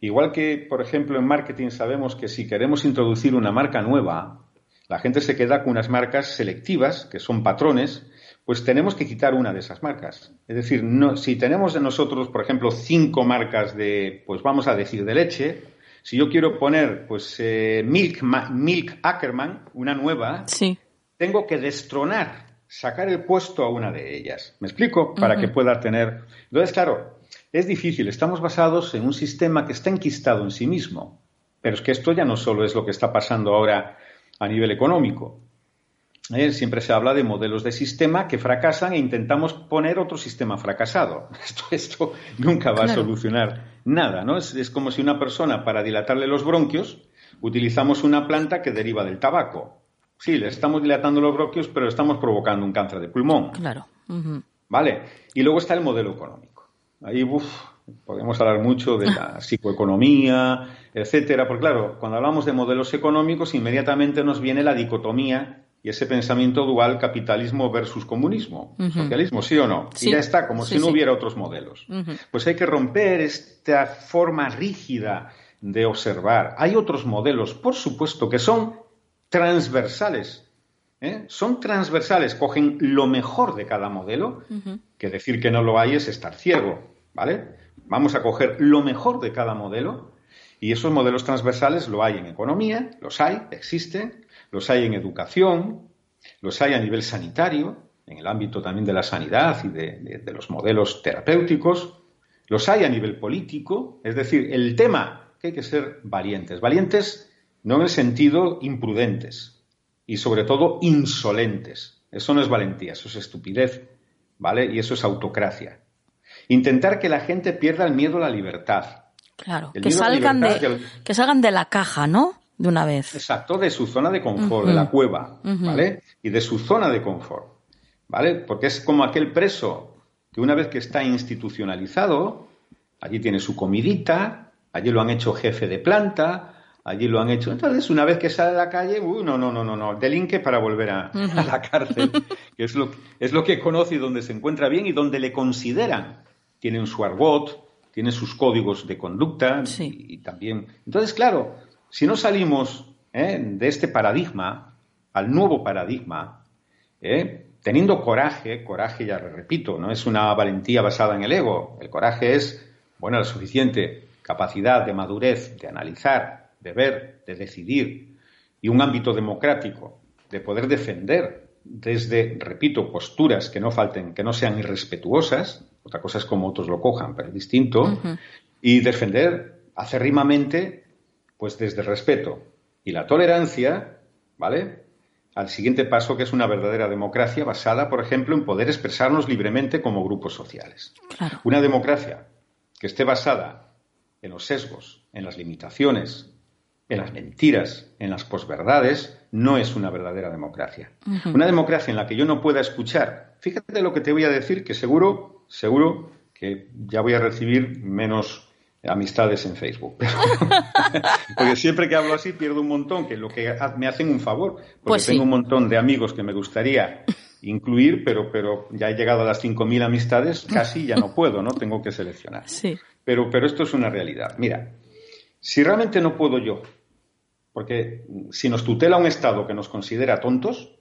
igual que, por ejemplo, en marketing sabemos que si queremos introducir una marca nueva, la gente se queda con unas marcas selectivas, que son patrones, pues tenemos que quitar una de esas marcas. Es decir, no, si tenemos de nosotros, por ejemplo, cinco marcas de, pues vamos a decir, de leche, si yo quiero poner, pues, eh, Milk, Milk Ackerman, una nueva, tengo que destronar, sacar el puesto a una de ellas. ¿Me explico? Para que pueda tener. Entonces, claro, es difícil. Estamos basados en un sistema que está enquistado en sí mismo. Pero es que esto ya no solo es lo que está pasando ahora a nivel económico. Eh, siempre se habla de modelos de sistema que fracasan e intentamos poner otro sistema fracasado. Esto, nunca va a solucionar nada, ¿no? Es, como si una persona, para dilatarle los bronquios, utilizamos una planta que deriva del tabaco. Sí, le estamos dilatando los bronquios, pero estamos provocando un cáncer de pulmón. Claro. ¿Vale? Y luego está el modelo económico. Ahí, podemos hablar mucho de la psicoeconomía, etcétera, porque claro, cuando hablamos de modelos económicos, inmediatamente nos viene la dicotomía y ese pensamiento dual capitalismo versus comunismo, socialismo, sí o no, y ya está, como si no hubiera otros modelos. Pues hay que romper esta forma rígida de observar. Hay otros modelos, por supuesto, que son transversales. ¿eh? Son transversales, cogen lo mejor de cada modelo, que decir que no lo hay es estar ciego, ¿vale? Vamos a coger lo mejor de cada modelo y esos modelos transversales lo hay en economía, los hay, existen, los hay en educación, los hay a nivel sanitario, en el ámbito también de la sanidad y de, los modelos terapéuticos, los hay a nivel político, es decir, el tema que hay que ser valientes, valientes no en el sentido imprudentes y sobre todo insolentes. Eso no es valentía, eso es estupidez, ¿vale? Y eso es autocracia. Intentar que la gente pierda el miedo a la libertad. Claro, que salgan, de, que salgan de la caja, ¿no? De una vez. Exacto, de su zona de confort, de la cueva, ¿vale? Y de su zona de confort, ¿vale? Porque es como aquel preso que una vez que está institucionalizado, allí tiene su comidita, allí lo han hecho jefe de planta, allí lo han hecho. Entonces, una vez que sale a la calle, uh, no, no, no, no, no, delinque para volver a, la cárcel, que es lo, es lo que conoce y donde se encuentra bien y donde le consideran. Tienen su argot, tiene sus códigos de conducta y también. Entonces, claro, si no salimos ¿eh? de este paradigma al nuevo paradigma, ¿eh? teniendo coraje, coraje ya repito, no es una valentía basada en el ego, el coraje es, bueno, la suficiente capacidad de madurez, de analizar, de ver, de decidir, y un ámbito democrático, de poder defender desde, repito, posturas que no falten, que no sean irrespetuosas, otra cosa es como otros lo cojan, pero es distinto, y defender acerrimamente pues desde el respeto y la tolerancia, ¿vale? Al siguiente paso, que es una verdadera democracia basada, por ejemplo, en poder expresarnos libremente como grupos sociales. Una democracia que esté basada en los sesgos, en las limitaciones, en las mentiras, en las posverdades, no es una verdadera democracia. Una democracia en la que yo no pueda escuchar. Fíjate lo que te voy a decir, que seguro, seguro que ya voy a recibir menos amistades en Facebook. porque siempre que hablo así pierdo un montón, que lo que me hacen un favor, porque pues tengo un montón de amigos que me gustaría incluir, pero, pero ya he llegado a las 5.000 amistades, casi ya no puedo, ¿no? Tengo que seleccionar. Sí. Pero, pero esto es una realidad. Mira, si realmente no puedo yo, porque si nos tutela un Estado que nos considera tontos,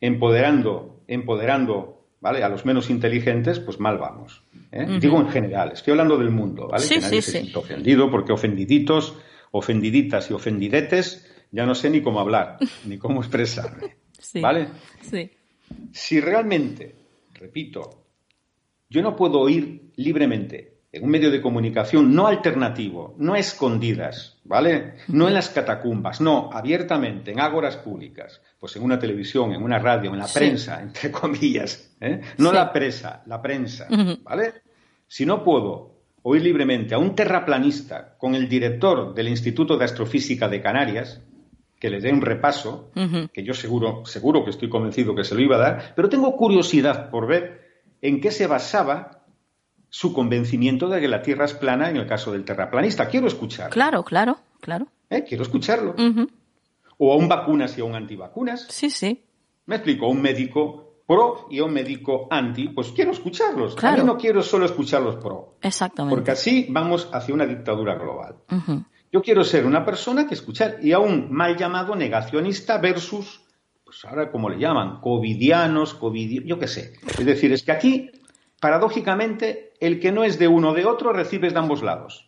empoderando, empoderando ¿vale? a los menos inteligentes, pues mal vamos. ¿eh? Digo en general, estoy hablando del mundo, ¿vale? que nadie se siente ofendido, porque ofendiditos, ofendiditas y ofendidetes, ya no sé ni cómo hablar, ni cómo expresarme. ¿Vale? Sí. Si realmente, repito, yo no puedo oír libremente en un medio de comunicación no alternativo, no escondidas, ¿vale? No en las catacumbas, no, abiertamente, en ágoras públicas, pues en una televisión, en una radio, en la prensa, entre comillas, ¿eh? no la presa, la prensa, ¿vale? Si no puedo oír libremente a un terraplanista con el director del Instituto de Astrofísica de Canarias, que le dé un repaso, que yo seguro, seguro que estoy convencido que se lo iba a dar, pero tengo curiosidad por ver en qué se basaba su convencimiento de que la Tierra es plana en el caso del terraplanista. Quiero escucharlo. Claro, claro, claro. ¿Eh? Quiero escucharlo. O a un vacunas y a un antivacunas. Sí, sí. Me explico, a un médico pro y a un médico anti, pues quiero escucharlos. Claro. A no quiero solo escuchar los pro. Exactamente. Porque así vamos hacia una dictadura global. Yo quiero ser una persona que escuchar y a un mal llamado negacionista versus, pues ahora como le llaman, covidianos, covid, yo qué sé. Es decir, es que aquí paradójicamente, el que no es de uno o de otro recibes de ambos lados.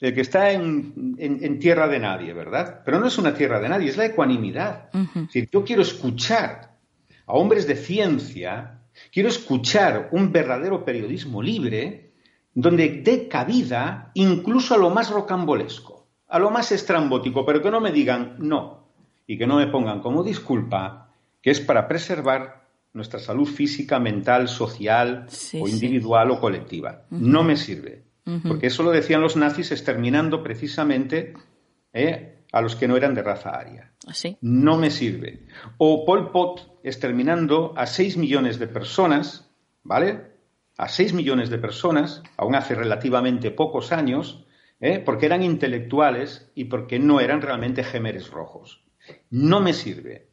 El que está en, tierra de nadie, ¿verdad? Pero no es una tierra de nadie, es la ecuanimidad. Es decir, yo quiero escuchar a hombres de ciencia, quiero escuchar un verdadero periodismo libre, donde dé cabida incluso a lo más rocambolesco, a lo más estrambótico, pero que no me digan no y que no me pongan como disculpa que es para preservar nuestra salud física, mental, social o individual o colectiva. No me sirve. Porque eso lo decían los nazis exterminando precisamente eh, a los que no eran de raza aria. No me sirve. O Pol Pot exterminando a 6 millones de personas, ¿vale? A 6 millones de personas, aún hace relativamente pocos años, ¿eh? porque eran intelectuales y porque no eran realmente gemeres rojos. No me sirve.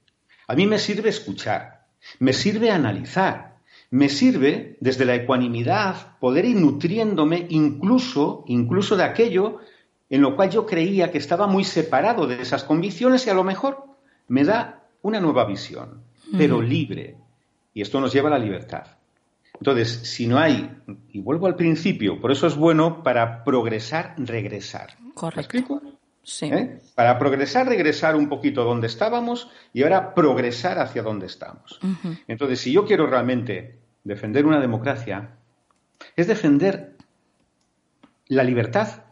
A mí me sirve escuchar, me sirve analizar, me sirve desde la ecuanimidad poder ir nutriéndome incluso, incluso de aquello en lo cual yo creía que estaba muy separado de esas convicciones y a lo mejor me da una nueva visión, pero libre. Y esto nos lleva a la libertad. Entonces, si no hay, y vuelvo al principio, por eso es bueno para progresar, regresar. Correcto. explico? ¿Eh? Para progresar, regresar un poquito a donde estábamos y ahora progresar hacia donde estamos. Entonces, si yo quiero realmente defender una democracia, es defender la libertad,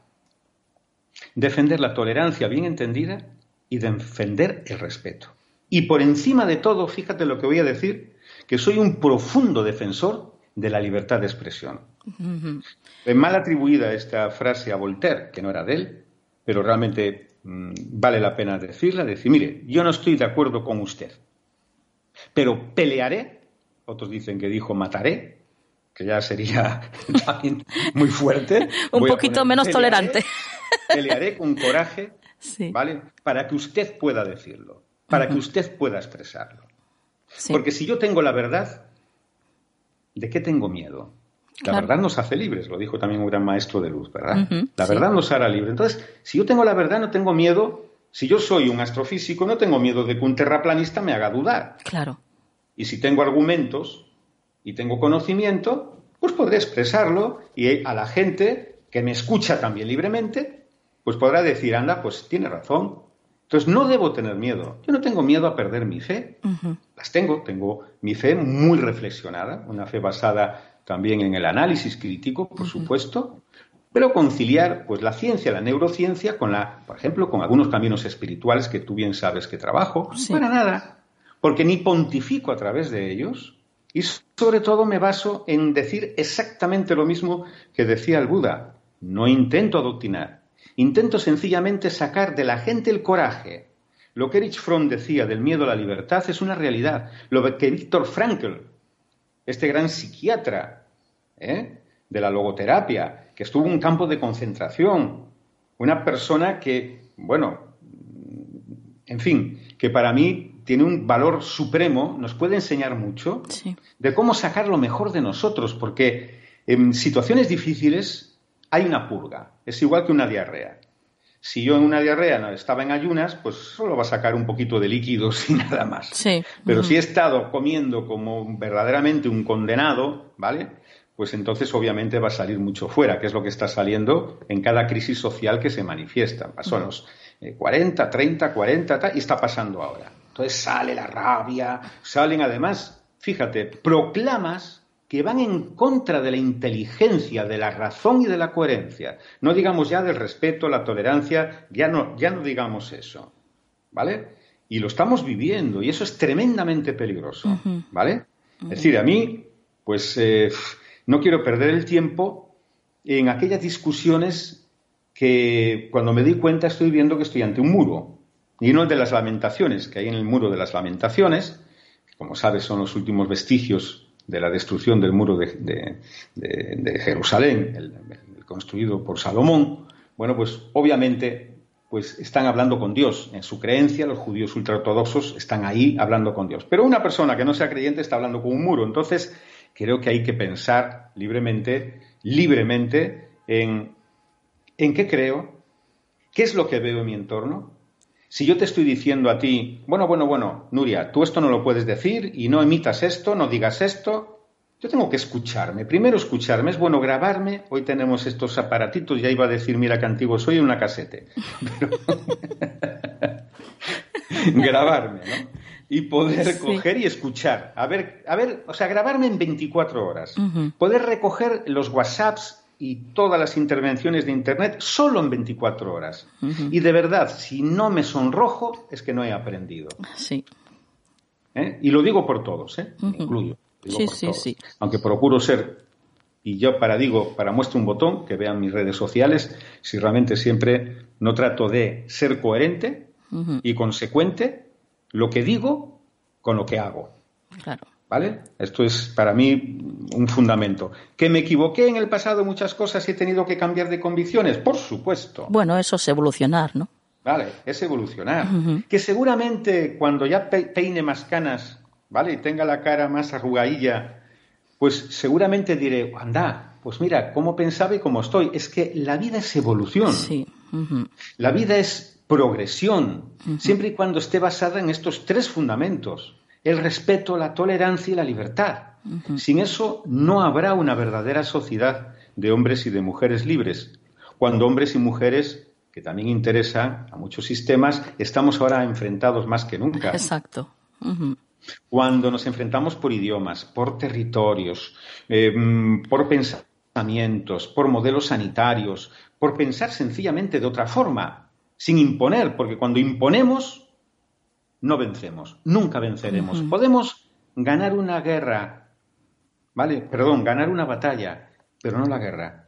defender la tolerancia bien entendida y defender el respeto. Y por encima de todo, fíjate lo que voy a decir, que soy un profundo defensor de la libertad de expresión. Es mal atribuida esta frase a Voltaire, que no era de él, pero realmente mm, vale la pena decirla, decir, mire, yo no estoy de acuerdo con usted, pero pelearé, otros dicen que dijo mataré, que ya sería también muy fuerte. Un poquito menos tolerante. Pelearé con coraje, ¿vale? Para que usted pueda decirlo, para que usted pueda expresarlo. Porque si yo tengo la verdad, ¿de qué tengo miedo? La verdad nos hace libres, lo dijo también un gran maestro de luz, ¿verdad? la verdad nos hará libres. Entonces, si yo tengo la verdad, no tengo miedo. Si yo soy un astrofísico, no tengo miedo de que un terraplanista me haga dudar. Claro. Y si tengo argumentos y tengo conocimiento, pues podré expresarlo y a la gente que me escucha también libremente, pues podrá decir, anda, pues tiene razón. Entonces no debo tener miedo. Yo no tengo miedo a perder mi fe. Las tengo, tengo mi fe muy reflexionada, una fe basada también en el análisis crítico, por supuesto, pero conciliar pues la ciencia, la neurociencia con la, por ejemplo, con algunos caminos espirituales que tú bien sabes que trabajo, para nada, porque ni pontifico a través de ellos y sobre todo me baso en decir exactamente lo mismo que decía el Buda, no intento adoctrinar, Intento sencillamente sacar de la gente el coraje. Lo que Erich Fromm decía del miedo a la libertad es una realidad. Lo que Víctor Frankl, este gran psiquiatra ¿eh? de la logoterapia, que estuvo en un campo de concentración, una persona que, bueno, en fin, que para mí tiene un valor supremo, nos puede enseñar mucho de cómo sacar lo mejor de nosotros, porque en situaciones difíciles hay una purga, es igual que una diarrea. Si yo en una diarrea no estaba en ayunas, pues solo va a sacar un poquito de líquidos y nada más. Pero si he estado comiendo como verdaderamente un condenado, ¿vale? Pues entonces obviamente va a salir mucho fuera, que es lo que está saliendo en cada crisis social que se manifiesta. Pasó los 40, 30, 40, y está pasando ahora. Entonces sale la rabia, salen además, fíjate, proclamas que van en contra de la inteligencia, de la razón y de la coherencia. No digamos ya del respeto, la tolerancia, ya no, ya no digamos eso. ¿Vale? Y lo estamos viviendo y eso es tremendamente peligroso. ¿Vale? Es decir, a mí, pues eh, no quiero perder el tiempo en aquellas discusiones que cuando me di cuenta estoy viendo que estoy ante un muro. Y no el de las lamentaciones, que hay en el muro de las lamentaciones, que como sabes son los últimos vestigios de la destrucción del muro de, Jerusalén, el, construido por Salomón, bueno, pues obviamente pues están hablando con Dios. En su creencia, los judíos ultraortodoxos están ahí hablando con Dios. Pero una persona que no sea creyente está hablando con un muro. Entonces, creo que hay que pensar libremente, libremente, en, en qué creo, qué es lo que veo en mi entorno, si yo te estoy diciendo a ti, bueno, bueno, bueno, Nuria, tú esto no lo puedes decir y no emitas esto, no digas esto, yo tengo que escucharme. Primero escucharme, es bueno grabarme. Hoy tenemos estos aparatitos, ya iba a decir, mira que antiguo soy, una casete. grabarme, ¿no? Y poder coger y escuchar. A ver, a ver, o sea, grabarme en 24 horas. Poder recoger los WhatsApps y todas las intervenciones de Internet solo en 24 horas. Y de verdad, si no me sonrojo, es que no he aprendido. Sí. ¿Eh? Y lo digo por todos, ¿eh? incluyo. sí, sí, sí. Aunque procuro ser, y yo para digo, para muestra un botón, que vean mis redes sociales, si realmente siempre no trato de ser coherente y consecuente lo que digo con lo que hago. Claro. ¿Vale? Esto es para mí un fundamento. ¿Que me equivoqué en el pasado muchas cosas y he tenido que cambiar de convicciones? Por supuesto. Bueno, eso es evolucionar, ¿no? Vale, es evolucionar. Que seguramente cuando ya peine más canas, ¿vale? Y tenga la cara más arrugadilla, pues seguramente diré, anda, pues mira, cómo pensaba y cómo estoy. Es que la vida es evolución. Sí. La vida es progresión, siempre y cuando esté basada en estos tres fundamentos el respeto, la tolerancia y la libertad. Sin eso no habrá una verdadera sociedad de hombres y de mujeres libres, cuando hombres y mujeres, que también interesan a muchos sistemas, estamos ahora enfrentados más que nunca. Exacto. Cuando nos enfrentamos por idiomas, por territorios, em, por pensamientos, por modelos sanitarios, por pensar sencillamente de otra forma, sin imponer, porque cuando imponemos no vencemos, nunca venceremos. Podemos ganar una guerra, ¿vale? Perdón, ganar una batalla, pero no la guerra.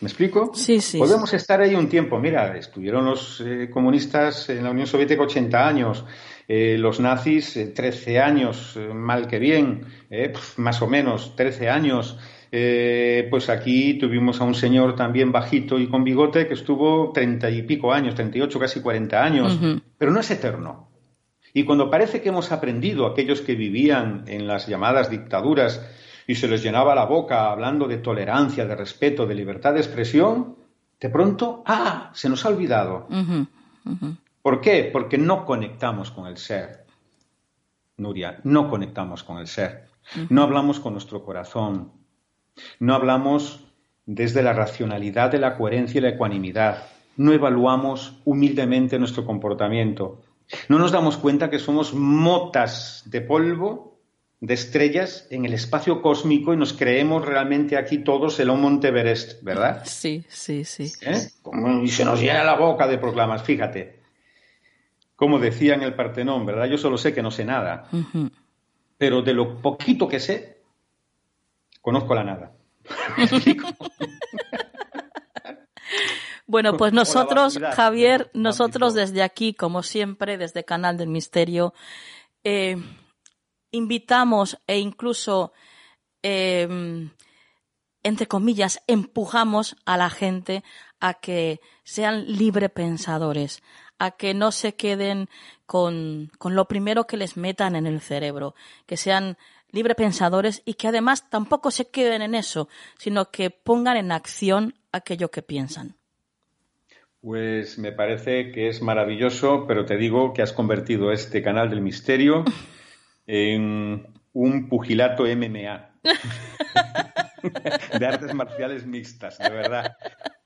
¿Me explico? Sí, sí. Podemos estar ahí un tiempo. Mira, estuvieron los eh, comunistas en la Unión Soviética 80 años, eh, los nazis 13 eh, años, mal que bien, más o menos 13 años. pues aquí tuvimos a un señor también bajito y con bigote que estuvo treinta y pico años, 38, casi 40 años, pero no es eterno. Y cuando parece que hemos aprendido aquellos que vivían en las llamadas dictaduras y se les llenaba la boca hablando de tolerancia, de respeto, de libertad de expresión, de pronto, ah, se nos ha olvidado. ¿Por qué? Porque no conectamos con el ser. Nuria, no conectamos con el ser. No hablamos con nuestro corazón. No hablamos desde la racionalidad de la coherencia y la ecuanimidad. No evaluamos humildemente nuestro comportamiento. No nos damos cuenta que somos motas de polvo, de estrellas en el espacio cósmico y nos creemos realmente aquí todos el Monte Everest, ¿verdad? Sí, sí, sí. ¿Eh? y se nos llena la boca de proclamas, fíjate. Como decía en el Partenón, ¿verdad? Yo solo sé que no sé nada. Pero de lo poquito que sé, conozco la nada. Bueno, pues nosotros, Javier, nosotros desde aquí, como siempre, desde Canal del Misterio, eh, invitamos e incluso, em, entre comillas, empujamos a la gente a que sean libre pensadores, a que no se queden con, con lo primero que les metan en el cerebro, que sean libre pensadores y que además tampoco se queden en eso, sino que pongan en acción aquello que piensan. Pues me parece que es maravilloso, pero te digo que has convertido este canal del misterio en un pugilato MMA. de artes marciales mixtas, de verdad.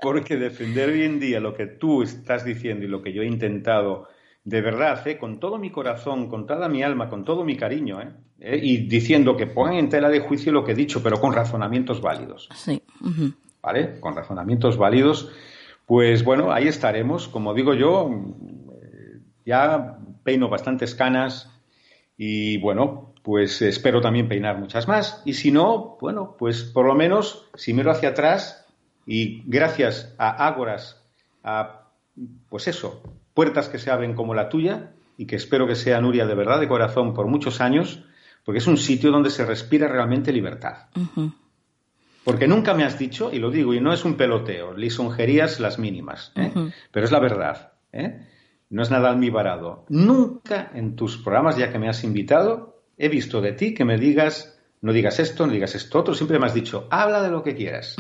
Porque defender hoy en día lo que tú estás diciendo y lo que yo he intentado, de verdad, ¿eh? con todo mi corazón, con toda mi alma, con todo mi cariño, ¿eh? ¿Eh? y diciendo que pongan en tela de juicio lo que he dicho, pero con razonamientos válidos. Sí. ¿Vale? Con razonamientos válidos. Pues bueno, ahí estaremos. Como digo yo, ya peino bastantes canas y bueno, pues espero también peinar muchas más. Y si no, bueno, pues por lo menos si miro hacia atrás y gracias a ágoras, a pues eso, puertas que se abren como la tuya y que espero que sea Nuria de verdad de corazón por muchos años, porque es un sitio donde se respira realmente libertad. Porque nunca me has dicho, y lo digo, y no es un peloteo, lisonjerías las mínimas, ¿eh? pero es la verdad. ¿eh? No es nada almibarado. Nunca en tus programas, ya que me has invitado, he visto de ti que me digas, no digas esto, no digas esto otro, siempre me has dicho, habla de lo que quieras.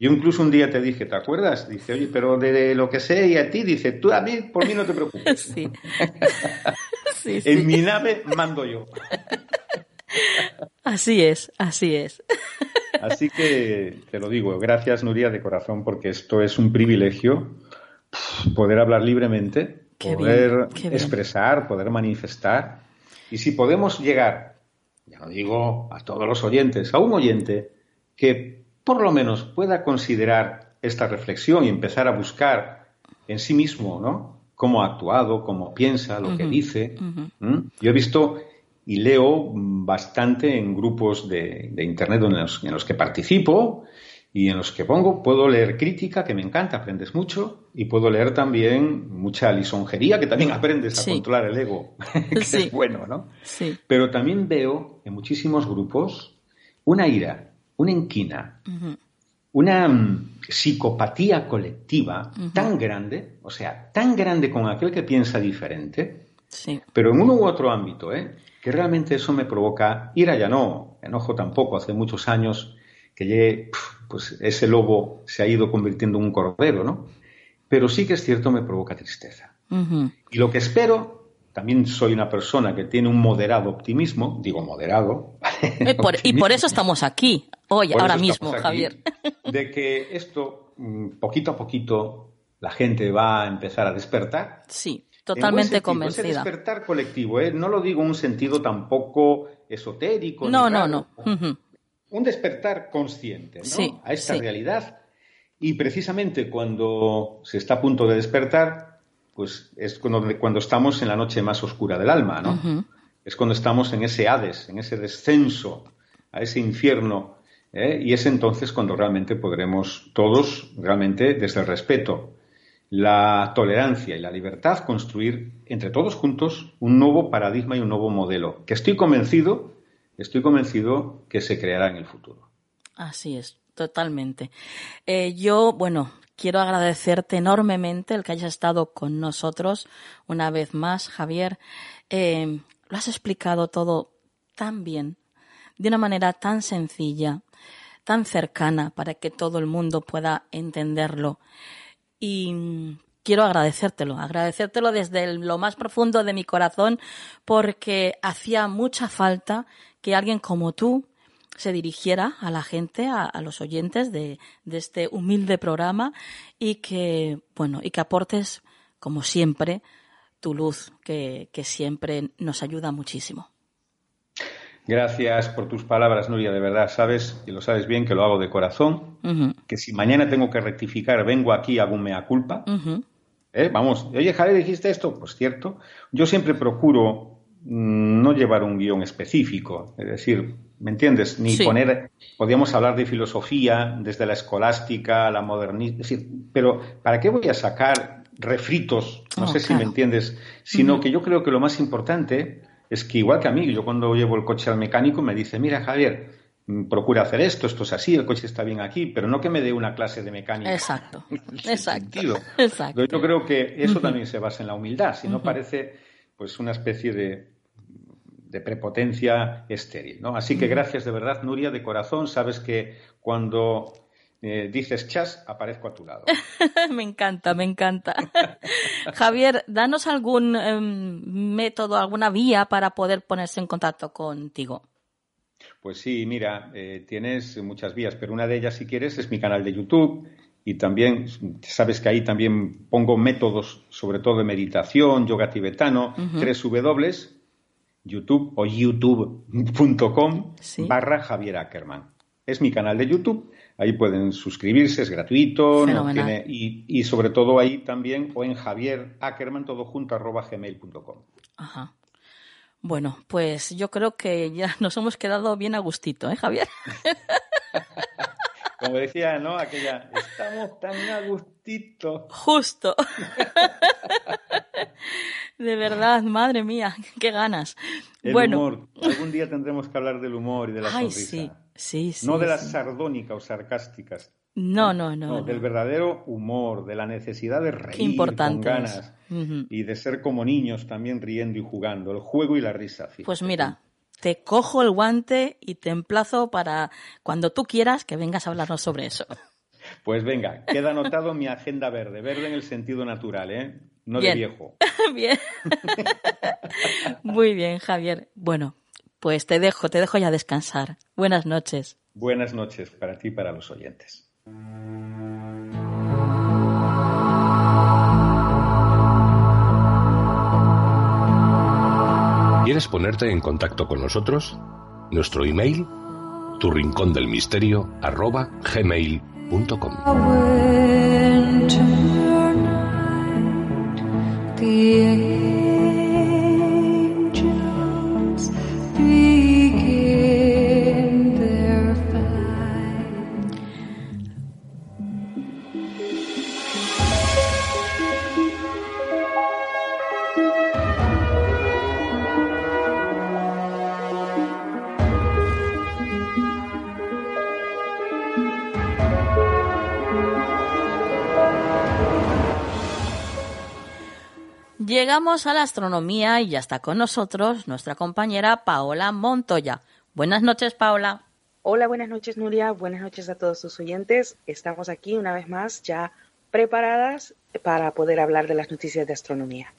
Yo incluso un día te dije, ¿te acuerdas? Dice, oye, pero de lo que sé y a ti, dice, tú a mí, por mí no te preocupes. Sí. sí, en mi nave mando yo. Así es, así es. Así que te lo digo, gracias Nuria de corazón, porque esto es un privilegio, poder hablar libremente, poder expresar, poder manifestar. Y si podemos llegar, ya lo digo a todos los oyentes, a un oyente que por lo menos pueda considerar esta reflexión y empezar a buscar en sí mismo, ¿no? Cómo ha actuado, cómo piensa, lo que dice. Yo he visto y leo bastante en grupos de, Internet en los, en los, que participo y en los que pongo. Puedo leer crítica, que me encanta, aprendes mucho, y puedo leer también mucha lisonjería, que también aprendes a controlar el ego, que es bueno, ¿no? Sí. Pero también veo en muchísimos grupos una ira, una inquina, una mm, psicopatía colectiva tan grande, o sea, tan grande con aquel que piensa diferente, pero en uno u otro ámbito, ¿eh? Que realmente eso me provoca ira ya no, enojo tampoco, hace muchos años que llegué, pues ese lobo se ha ido convirtiendo en un cordero, ¿no? Pero sí que es cierto, me provoca tristeza. Y lo que espero también soy una persona que tiene un moderado optimismo, digo moderado. Eh, y por, eso estamos aquí, hoy, ahora mismo, Javier. De que esto, mm, poquito a poquito, la gente va a empezar a despertar. Sí, totalmente convencida. Ese despertar colectivo, ¿eh? no lo digo en un sentido tampoco esotérico. No, no, no. Un despertar consciente ¿no? a esta realidad. Y precisamente cuando se está a punto de despertar, pues es cuando, cuando estamos en la noche más oscura del alma, ¿no? Es cuando estamos en ese Hades, en ese descenso, a ese infierno, ¿eh? y es entonces cuando realmente podremos todos, realmente desde el respeto, la tolerancia y la libertad, construir entre todos juntos un nuevo paradigma y un nuevo modelo, que estoy convencido, estoy convencido que se creará en el futuro. Así es, totalmente. Eh, yo, bueno, quiero agradecerte enormemente el que hayas estado con nosotros una vez más, Javier. Eh, lo has explicado todo tan bien, de una manera tan sencilla, tan cercana para que todo el mundo pueda entenderlo. Y quiero agradecértelo, agradecértelo desde lo más profundo de mi corazón porque hacía mucha falta que alguien como tú se dirigiera a la gente, a, los oyentes de, este humilde programa y que, bueno, y que aportes, como siempre, tu luz, que, siempre nos ayuda muchísimo. Gracias por tus palabras, Nuria. De verdad, sabes, y lo sabes bien, que lo hago de corazón. Que si mañana tengo que rectificar, vengo aquí, hago un mea culpa. ¿Eh? Vamos, oye, Javier, dijiste esto. Pues cierto. Yo siempre procuro mm, no llevar un guion específico, es decir, ¿me entiendes? Ni poner, podríamos hablar de filosofía desde la escolástica, la modernista, pero ¿para qué voy a sacar refritos? No oh, sé si me entiendes, sino que yo creo que lo más importante es que igual que a mí, yo cuando llevo el coche al mecánico me dice, mira Javier, mm, procura hacer esto, esto es así, el coche está bien aquí, pero no que me dé una clase de mecánica. Exacto, exacto. Yo creo que eso también se basa en la humildad, si no parece pues una especie de, de prepotencia estéril. ¿no? Así que gracias de verdad, Nuria, de corazón. Sabes que cuando eh, dices chas, aparezco a tu lado. me encanta, me encanta. Javier, danos algún em, método, alguna vía para poder ponerse en contacto contigo. Pues sí, mira, eh, tienes muchas vías, pero una de ellas, si quieres, es mi canal de YouTube y también sabes que ahí también pongo métodos, sobre todo de meditación, yoga tibetano, tres W, YouTube o youtube.com barra Javier Ackerman. Es mi canal de YouTube, ahí pueden suscribirse, es gratuito y, sobre todo ahí también o en Javier Ackerman todo junto arroba gmail.com. Ajá. Bueno, pues yo creo que ya nos hemos quedado bien a gustito, ¿eh, Javier? Como decía, ¿no? Aquella, estamos tan a gustito. Justo. De verdad, madre mía, qué ganas. El bueno. humor. Algún día tendremos que hablar del humor y de la Ay, sonrisa. Sí, sí, sí. No de las sardónicas o sarcásticas. No, no, no, no, Del verdadero humor, de la necesidad de reír con ganas y de ser como niños también riendo y jugando, el juego y la risa. Pues mira, te cojo el guante y te emplazo para cuando tú quieras que vengas a hablarnos sobre eso. Pues venga, queda anotado mi agenda verde, verde en el sentido natural, ¿eh? No de viejo. bien. Muy bien, Javier. Bueno, pues te dejo, te dejo ya descansar. Buenas noches. Buenas noches para ti y para los oyentes. ¿Quieres ponerte en contacto con nosotros? Nuestro email, tu rincón del misterio, arroba gmail.com. Llegamos a la astronomía y ya está con nosotros nuestra compañera Paola Montoya. Buenas noches, Paola. Hola, buenas noches, Nuria. Buenas noches a todos sus oyentes. Estamos aquí una vez más ya preparadas para poder hablar de las noticias de astronomía.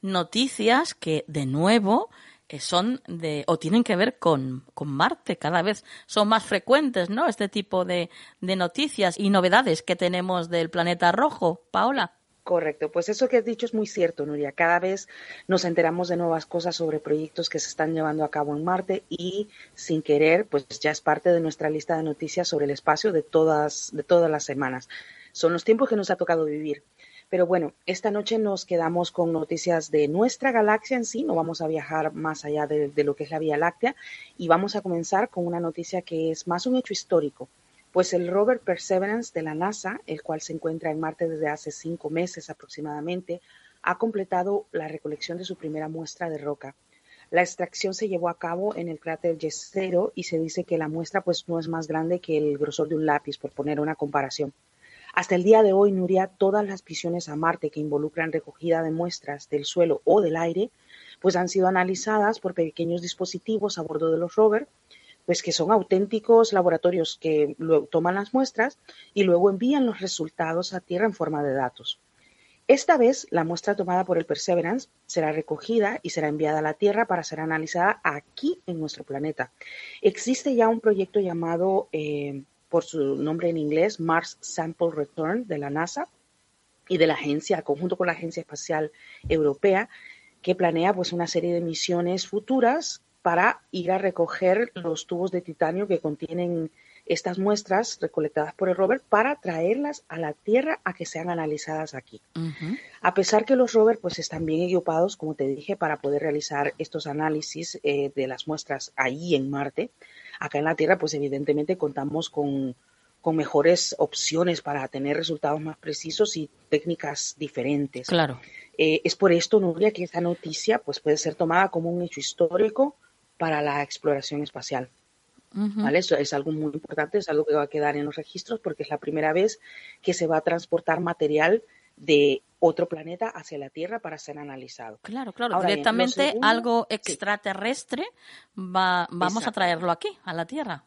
Noticias que, de nuevo, eh, son de o tienen que ver con, con, Marte. Cada vez son más frecuentes, ¿no? Este tipo de, de noticias y novedades que tenemos del planeta rojo. Paola. Correcto, pues eso que has dicho es muy cierto, Nuria. Cada vez nos enteramos de nuevas cosas sobre proyectos que se están llevando a cabo en Marte y sin querer, pues ya es parte de nuestra lista de noticias sobre el espacio de todas, de todas las semanas. Son los tiempos que nos ha tocado vivir. Pero bueno, esta noche nos quedamos con noticias de nuestra galaxia en sí, no vamos a viajar más allá de, de lo que es la Vía Láctea y vamos a comenzar con una noticia que es más un hecho histórico pues el rover Perseverance de la NASA, el cual se encuentra en Marte desde hace cinco meses aproximadamente, ha completado la recolección de su primera muestra de roca. La extracción se llevó a cabo en el cráter Jezero y se dice que la muestra pues no es más grande que el grosor de un lápiz, por poner una comparación. Hasta el día de hoy, Nuria, todas las misiones a Marte que involucran recogida de muestras del suelo o del aire, pues han sido analizadas por pequeños dispositivos a bordo de los rovers pues que son auténticos laboratorios que toman las muestras y luego envían los resultados a Tierra en forma de datos. Esta vez, la muestra tomada por el Perseverance será recogida y será enviada a la Tierra para ser analizada aquí en nuestro planeta. Existe ya un proyecto llamado, eh, por su nombre en inglés, Mars Sample Return de la NASA y de la agencia, conjunto con la Agencia Espacial Europea, que planea pues una serie de misiones futuras para ir a recoger los tubos de titanio que contienen estas muestras recolectadas por el rover para traerlas a la Tierra a que sean analizadas aquí. A pesar que los rovers pues están bien equipados, como te dije, para poder realizar estos análisis eh, de las muestras ahí en Marte, acá en la Tierra pues evidentemente contamos con, con mejores opciones para tener resultados más precisos y técnicas diferentes. Claro. Eh, es por esto, Nuria, que esta noticia pues, puede ser tomada como un hecho histórico para la exploración espacial. ¿Vale? Eso es algo muy importante, es algo que va a quedar en los registros porque es la primera vez que se va a transportar material de otro planeta hacia la Tierra para ser analizado. Claro, claro, directamente algo extraterrestre va, vamos a traerlo aquí, a la Tierra.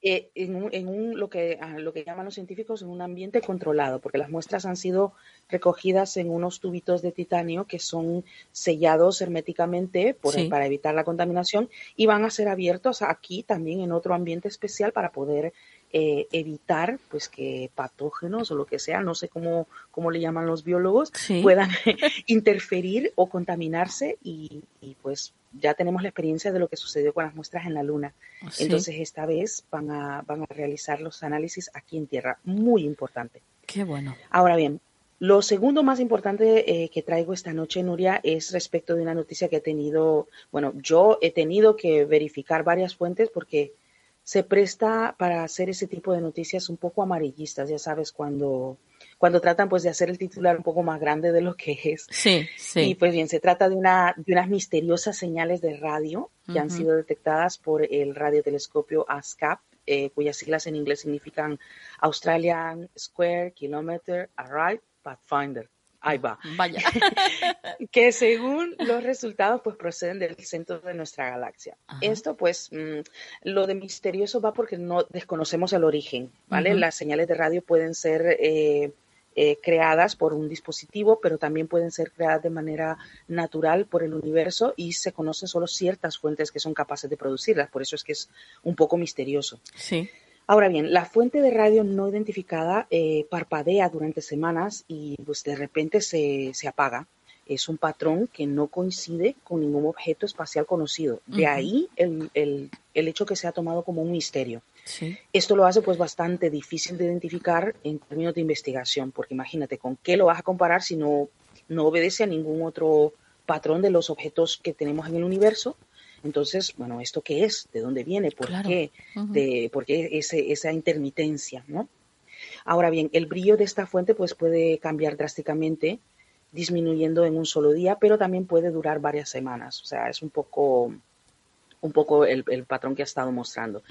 Eh, en, un, en un, lo, que, ah, lo que llaman los científicos en un ambiente controlado, porque las muestras han sido recogidas en unos tubitos de titanio que son sellados herméticamente para evitar la contaminación y van a ser abiertos aquí también en otro ambiente especial para poder eh, evitar pues que patógenos o lo que sea, no sé cómo, cómo le llaman los biólogos, puedan interferir o contaminarse y, pues ya tenemos la experiencia de lo que sucedió con las muestras en la Luna. Entonces esta vez van a, van a realizar los análisis aquí en Tierra. Muy importante. Qué bueno. Ahora bien, lo segundo más importante eh, que traigo esta noche, Nuria, es respecto de una noticia que he tenido, bueno, yo he tenido que verificar varias fuentes porque se presta para hacer ese tipo de noticias un poco amarillistas, ya sabes, cuando, cuando tratan pues de hacer el titular un poco más grande de lo que es. Sí, sí. Y pues bien, se trata de, una, de unas misteriosas señales de radio que han sido detectadas por el radiotelescopio ASCAP, eh, cuyas siglas en inglés significan Australian Square Kilometer Array Pathfinder ahí va. Vaya. que según los resultados, pues proceden del centro de nuestra galaxia. Esto, pues, mm, lo de misterioso va porque no desconocemos el origen, ¿vale? Las señales de radio pueden ser eh, eh, creadas por un dispositivo, pero también pueden ser creadas de manera natural por el universo y se conocen solo ciertas fuentes que son capaces de producirlas. Por eso es que es un poco misterioso. Sí. Ahora bien, la fuente de radio no identificada eh, parpadea durante semanas y pues de repente se, apaga. Es un patrón que no coincide con ningún objeto espacial conocido. De ahí el, el, hecho que se ha tomado como un misterio. Esto lo hace pues bastante difícil de identificar en términos de investigación, porque imagínate, ¿con qué lo vas a comparar si no, no obedece a ningún otro patrón de los objetos que tenemos en el universo? Entonces, bueno, ¿esto qué es? ¿De dónde viene? ¿Por qué? de, ¿Por qué ese, esa intermitencia? ¿no? Ahora bien, el brillo de esta fuente pues, puede cambiar drásticamente, disminuyendo en un solo día, pero también puede durar varias semanas. O sea, es un poco, un poco el, patrón que ha estado mostrando.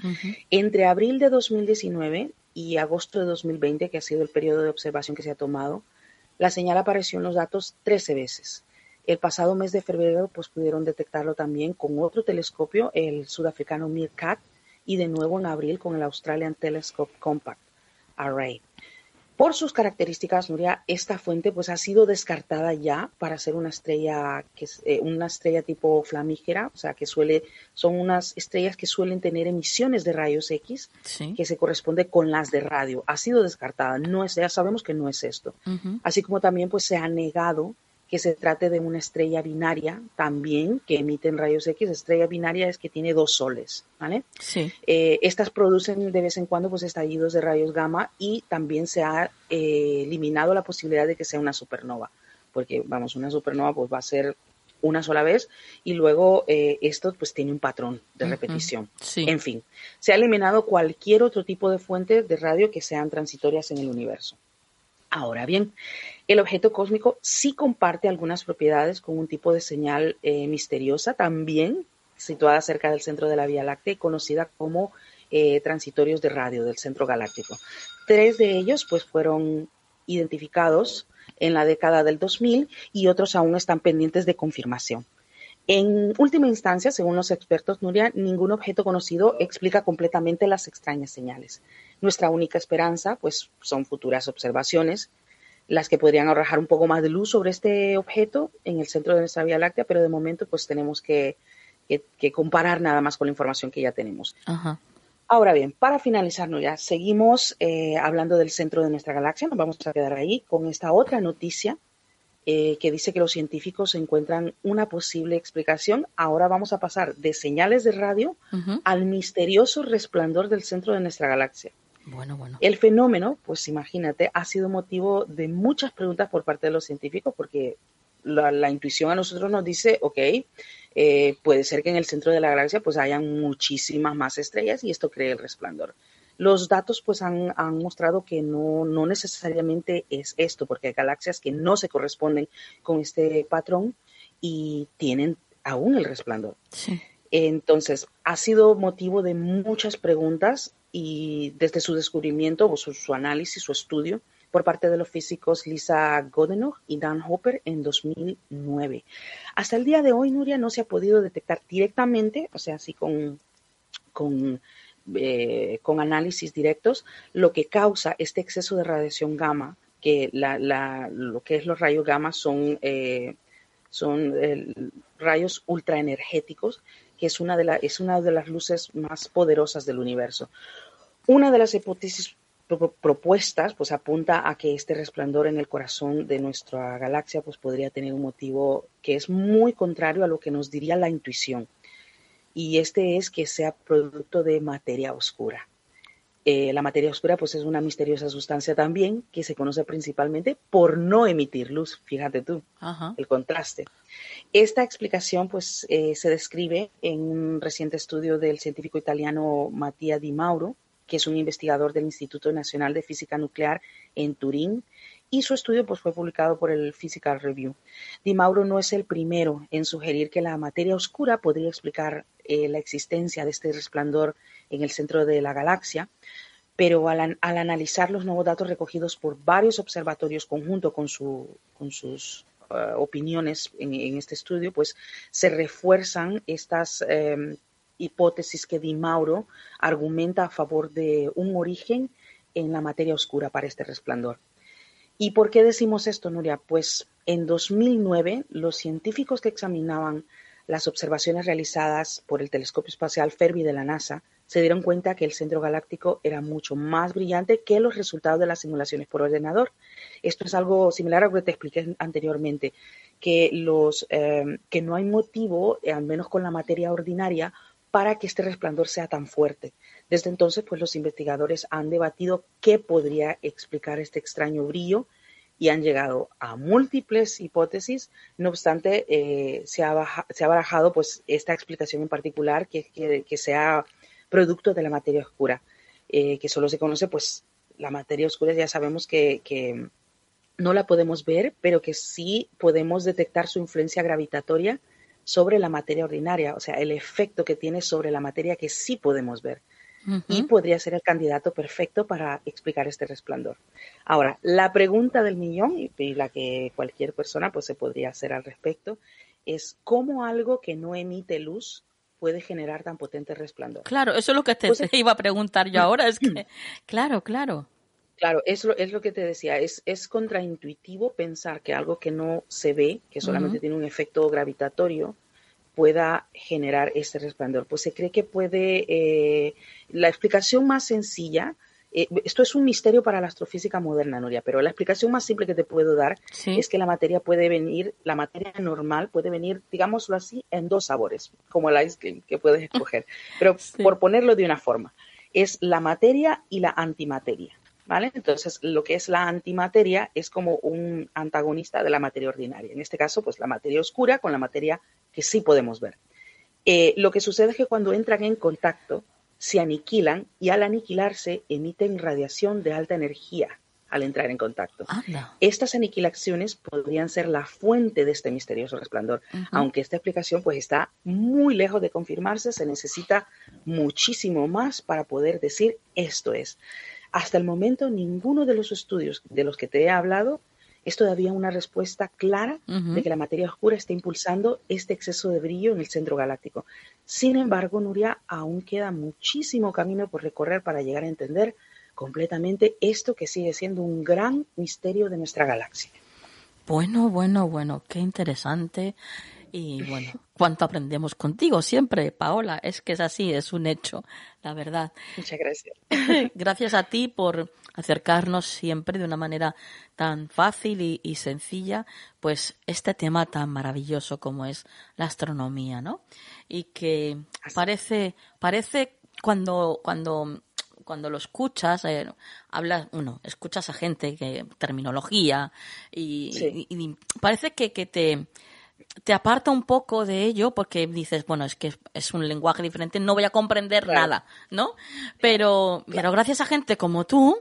Entre abril de 2019 y agosto de 2020, que ha sido el periodo de observación que se ha tomado, la señal apareció en los datos 13 veces. El pasado mes de febrero pues, pudieron detectarlo también con otro telescopio, el sudafricano MIRCAT, y de nuevo en abril con el Australian Telescope Compact Array. Por sus características, Nuria, esta fuente pues ha sido descartada ya para ser una estrella que es eh, una estrella tipo flamígera, o sea que suele son unas estrellas que suelen tener emisiones de rayos X que se corresponde con las de radio. Ha sido descartada, no es, ya sabemos que no es esto. Así como también pues se ha negado que se trate de una estrella binaria también que emiten rayos X. Estrella binaria es que tiene dos soles, ¿vale? Sí. Eh, estas producen de vez en cuando pues estallidos de rayos gamma y también se ha eh, eliminado la posibilidad de que sea una supernova, porque vamos, una supernova pues va a ser una sola vez y luego eh, esto pues tiene un patrón de repetición. Sí. En fin, se ha eliminado cualquier otro tipo de fuente de radio que sean transitorias en el universo. Ahora bien, el objeto cósmico sí comparte algunas propiedades con un tipo de señal eh, misteriosa, también situada cerca del centro de la Vía Láctea y conocida como eh, transitorios de radio del centro galáctico. Tres de ellos pues fueron identificados en la década del 2000 y otros aún están pendientes de confirmación. En última instancia, según los expertos, Nuria, ningún objeto conocido explica completamente las extrañas señales. Nuestra única esperanza, pues, son futuras observaciones, las que podrían arrojar un poco más de luz sobre este objeto en el centro de nuestra Vía Láctea, pero de momento, pues, tenemos que, comparar nada más con la información que ya tenemos. Ahora bien, para finalizar, ya seguimos eh, hablando del centro de nuestra galaxia, nos vamos a quedar ahí con esta otra noticia eh, que dice que los científicos encuentran una posible explicación. Ahora vamos a pasar de señales de radio al misterioso resplandor del centro de nuestra galaxia. Bueno, bueno. El fenómeno, pues imagínate, ha sido motivo de muchas preguntas por parte de los científicos porque la, intuición a nosotros nos dice, ok, eh, puede ser que en el centro de la galaxia pues hayan muchísimas más estrellas y esto cree el resplandor. Los datos pues han, mostrado que no, necesariamente es esto, porque hay galaxias que no se corresponden con este patrón y tienen aún el resplandor. Entonces, ha sido motivo de muchas preguntas y desde su descubrimiento, o su, análisis, su estudio, por parte de los físicos Lisa Godenhoff y Dan Hopper en 2009. Hasta el día de hoy, Nuria, no se ha podido detectar directamente, o sea, así con, con eh, con análisis directos lo que causa este exceso de radiación gamma, que lo que es los rayos gamma son, eh, son rayos ultraenergéticos, que es una, de es una de las luces más poderosas del universo. Una de las hipótesis propuestas pues apunta a que este resplandor en el corazón de nuestra galaxia pues podría tener un motivo que es muy contrario a lo que nos diría la intuición y este es que sea producto de materia oscura. Eh, la materia oscura pues es una misteriosa sustancia también que se conoce principalmente por no emitir luz, fíjate tú, el contraste. Esta explicación pues eh, se describe en un reciente estudio del científico italiano Mattia Di Mauro, que es un investigador del Instituto Nacional de Física Nuclear en Turín, y su estudio pues, fue publicado por el Physical Review. Di Mauro no es el primero en sugerir que la materia oscura podría explicar eh, la existencia de este resplandor en el centro de la galaxia, pero al, analizar los nuevos datos recogidos por varios observatorios conjunto con, sus eh, opiniones en, este estudio, pues se refuerzan estas em, hipótesis que Di Mauro argumenta a favor de un origen en la materia oscura para este resplandor. ¿Y por qué decimos esto, Nuria? Pues en 2009 los científicos que examinaban las observaciones realizadas por el telescopio espacial Fermi de la NASA se dieron cuenta que el centro galáctico era mucho más brillante que los resultados de las simulaciones por ordenador. Esto es algo similar a lo que te expliqué anteriormente, que, los, eh, que no hay motivo, eh, al menos con la materia ordinaria, para que este resplandor sea tan fuerte. Desde entonces, pues los investigadores han debatido qué podría explicar este extraño brillo y han llegado a múltiples hipótesis. No obstante, eh, se, ha barajado pues, esta explicación en particular que, que, sea producto de la materia oscura, eh, que solo se conoce, pues la materia oscura ya sabemos que, que, no la podemos ver, pero que sí podemos detectar su influencia gravitatoria sobre la materia ordinaria, o sea, el efecto que tiene sobre la materia que sí podemos ver y podría ser el candidato perfecto para explicar este resplandor. Ahora, la pregunta del millón y, la que cualquier persona pues se podría hacer al respecto es cómo algo que no emite luz puede generar tan potente resplandor. Claro, eso es lo que te, pues iba a preguntar yo ahora, es que, claro, claro. Claro, es lo, es lo que te decía, es, es contraintuitivo pensar que algo que no se ve, que solamente tiene un efecto gravitatorio, pueda generar este resplandor. Pues se cree que puede, eh, la explicación más sencilla, eh, esto es un misterio para la astrofísica moderna, Nuria, pero la explicación más simple que te puedo dar es que la materia puede venir, la materia normal puede venir, digámoslo así, en dos sabores, como el ice cream que puedes escoger. Pero por ponerlo de una forma, es la materia y la antimateria. ¿Vale? Entonces, lo que es la antimateria es como un antagonista de la materia ordinaria. En este caso, pues la materia oscura con la materia que sí podemos ver. Eh, lo que sucede es que cuando entran en contacto, se aniquilan y al aniquilarse emiten radiación de alta energía al entrar en contacto. Estas aniquilaciones podrían ser la fuente de este misterioso resplandor, aunque esta explicación pues está muy lejos de confirmarse, se necesita muchísimo más para poder decir esto es. Hasta el momento, ninguno de los estudios de los que te he hablado es todavía una respuesta clara de que la materia oscura está impulsando este exceso de brillo en el centro galáctico. Sin embargo, Nuria, aún queda muchísimo camino por recorrer para llegar a entender completamente esto que sigue siendo un gran misterio de nuestra galaxia. Bueno, bueno, bueno, qué interesante. Y bueno, cuánto aprendemos contigo siempre, Paola. Es que es así, es un hecho, la verdad. Muchas gracias. Gracias a ti por acercarnos siempre de una manera tan fácil y, sencilla, pues este tema tan maravilloso como es la astronomía, ¿no? Y que parece, parece cuando, cuando cuando lo escuchas, eh, hablas, uno, escuchas a gente que terminología y, parece que, que te, te aparta un poco de ello porque dices, bueno, es que es un lenguaje diferente, no voy a comprender nada, ¿no? Pero, pero gracias a gente como tú,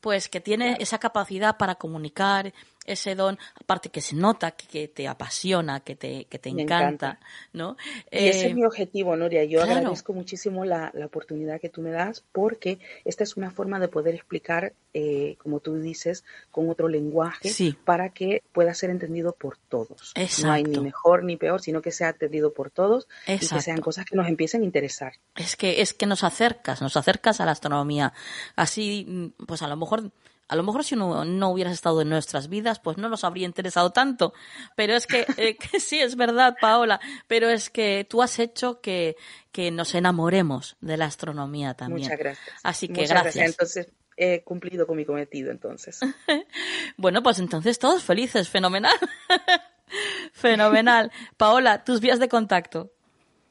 pues que tiene esa capacidad para comunicar ese don, aparte que se nota que, te apasiona, que te, que te encanta, ¿no? Y ese es eh, mi objetivo, Noria. Yo agradezco muchísimo la, la, oportunidad que tú me das porque esta es una forma de poder explicar, eh, como tú dices, con otro lenguaje para que pueda ser entendido por todos. No hay ni mejor ni peor, sino que sea entendido por todos y que sean cosas que nos empiecen a interesar. Es que, es que nos acercas, nos acercas a la astronomía. Así, pues a lo mejor a lo mejor si no, no hubieras estado en nuestras vidas, pues no nos habría interesado tanto. Pero es que, eh, sí, es verdad, Paola, pero es que tú has hecho que, que nos enamoremos de la astronomía también. Muchas gracias. Así que gracias. Entonces, he cumplido con mi cometido, entonces. bueno, pues entonces todos felices, fenomenal. fenomenal. Paola, tus vías de contacto.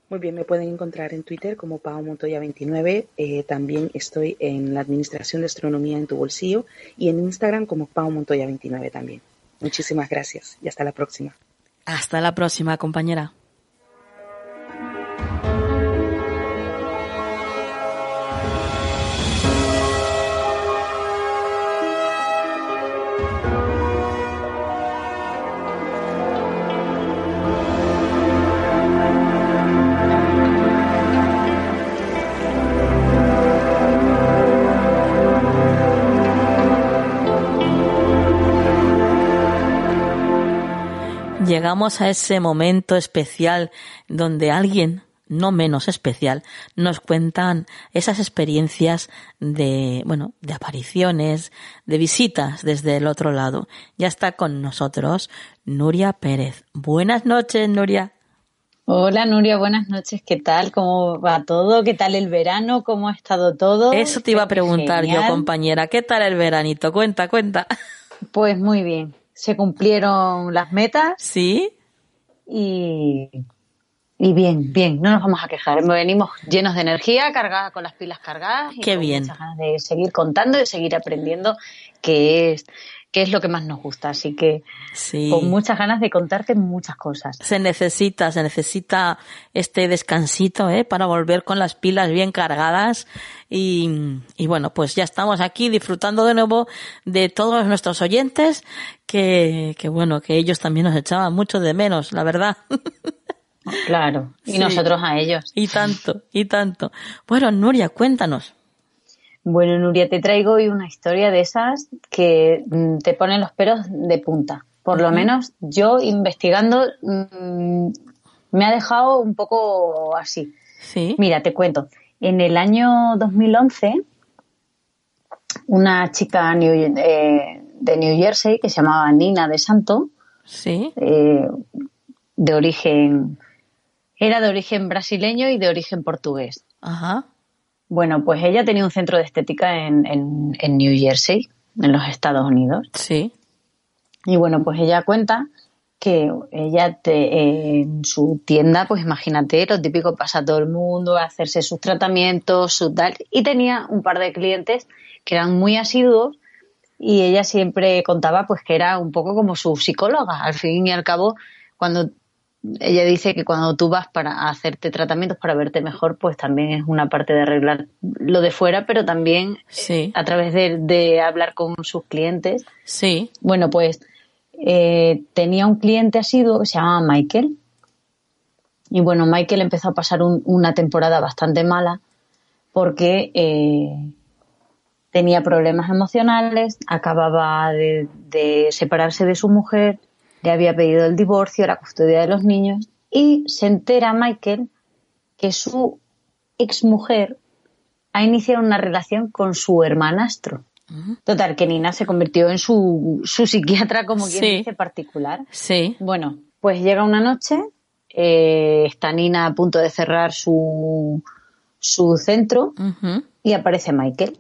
Muy bien, me pueden encontrar en Twitter como Pau Montoya29. Eh, también estoy en la Administración de Astronomía en tu bolsillo y en Instagram como Pau Montoya29 también. Muchísimas gracias y hasta la próxima. Hasta la próxima, compañera. Llegamos a ese momento especial donde alguien, no menos especial, nos cuentan esas experiencias de, bueno, de apariciones, de visitas desde el otro lado. Ya está con nosotros Nuria Pérez. Buenas noches, Nuria. Hola Nuria, buenas noches. ¿Qué tal? ¿Cómo va todo? ¿Qué tal el verano? ¿Cómo ha estado todo? Eso te iba a preguntar yo, compañera. ¿Qué tal el veranito? Cuenta, cuenta. Pues muy bien se cumplieron las metas. Sí. Y, y bien, bien, no nos vamos a quejar. Venimos llenos de energía, cargadas con las pilas cargadas. Y Qué bien. de seguir contando, de seguir aprendiendo, que es que es lo que más nos gusta. Así que con muchas ganas de contarte muchas cosas. Se necesita, se necesita este descansito ¿eh? para volver con las pilas bien cargadas. Y, y bueno, pues ya estamos aquí disfrutando de nuevo de todos nuestros oyentes, que, que bueno, que ellos también nos echaban mucho de menos, la verdad. Claro, y nosotros a ellos. Y tanto, y tanto. Bueno, Nuria, cuéntanos. Bueno, Nuria, te traigo hoy una historia de esas que mm, te ponen los pelos de punta. Por lo menos yo investigando mm, me ha dejado un poco así. Sí. Mira, te cuento. En el año 2011, una chica eh, de New Jersey que se llamaba Nina de Santo, sí. Eh, de origen, era de origen brasileño y de origen portugués. Ajá. Bueno, pues ella tenía un centro de estética en, en, New Jersey, en los Estados Unidos. Sí. Y bueno, pues ella cuenta que ella te, en su tienda, pues imagínate, lo típico pasa todo el mundo a hacerse sus tratamientos, su tal, y tenía un par de clientes que eran muy asiduos y ella siempre contaba pues que era un poco como su psicóloga. Al fin y al cabo, cuando ella dice que cuando tú vas para hacerte tratamientos para verte mejor, pues también es una parte de arreglar lo de fuera, pero también a través de, hablar con sus clientes. Sí. Bueno, pues eh, tenía un cliente asiduo que se llamaba Michael. Y bueno, Michael empezó a pasar una temporada bastante mala porque eh, tenía problemas emocionales, acababa de separarse de su mujer le había pedido el divorcio, la custodia de los niños y se entera Michael que su exmujer ha iniciado una relación con su hermanastro. Total, que Nina se convirtió en su, su psiquiatra, como quien dice, particular. Sí. Bueno, pues llega una noche eh, está Nina a punto de cerrar su, su centro y aparece Michael.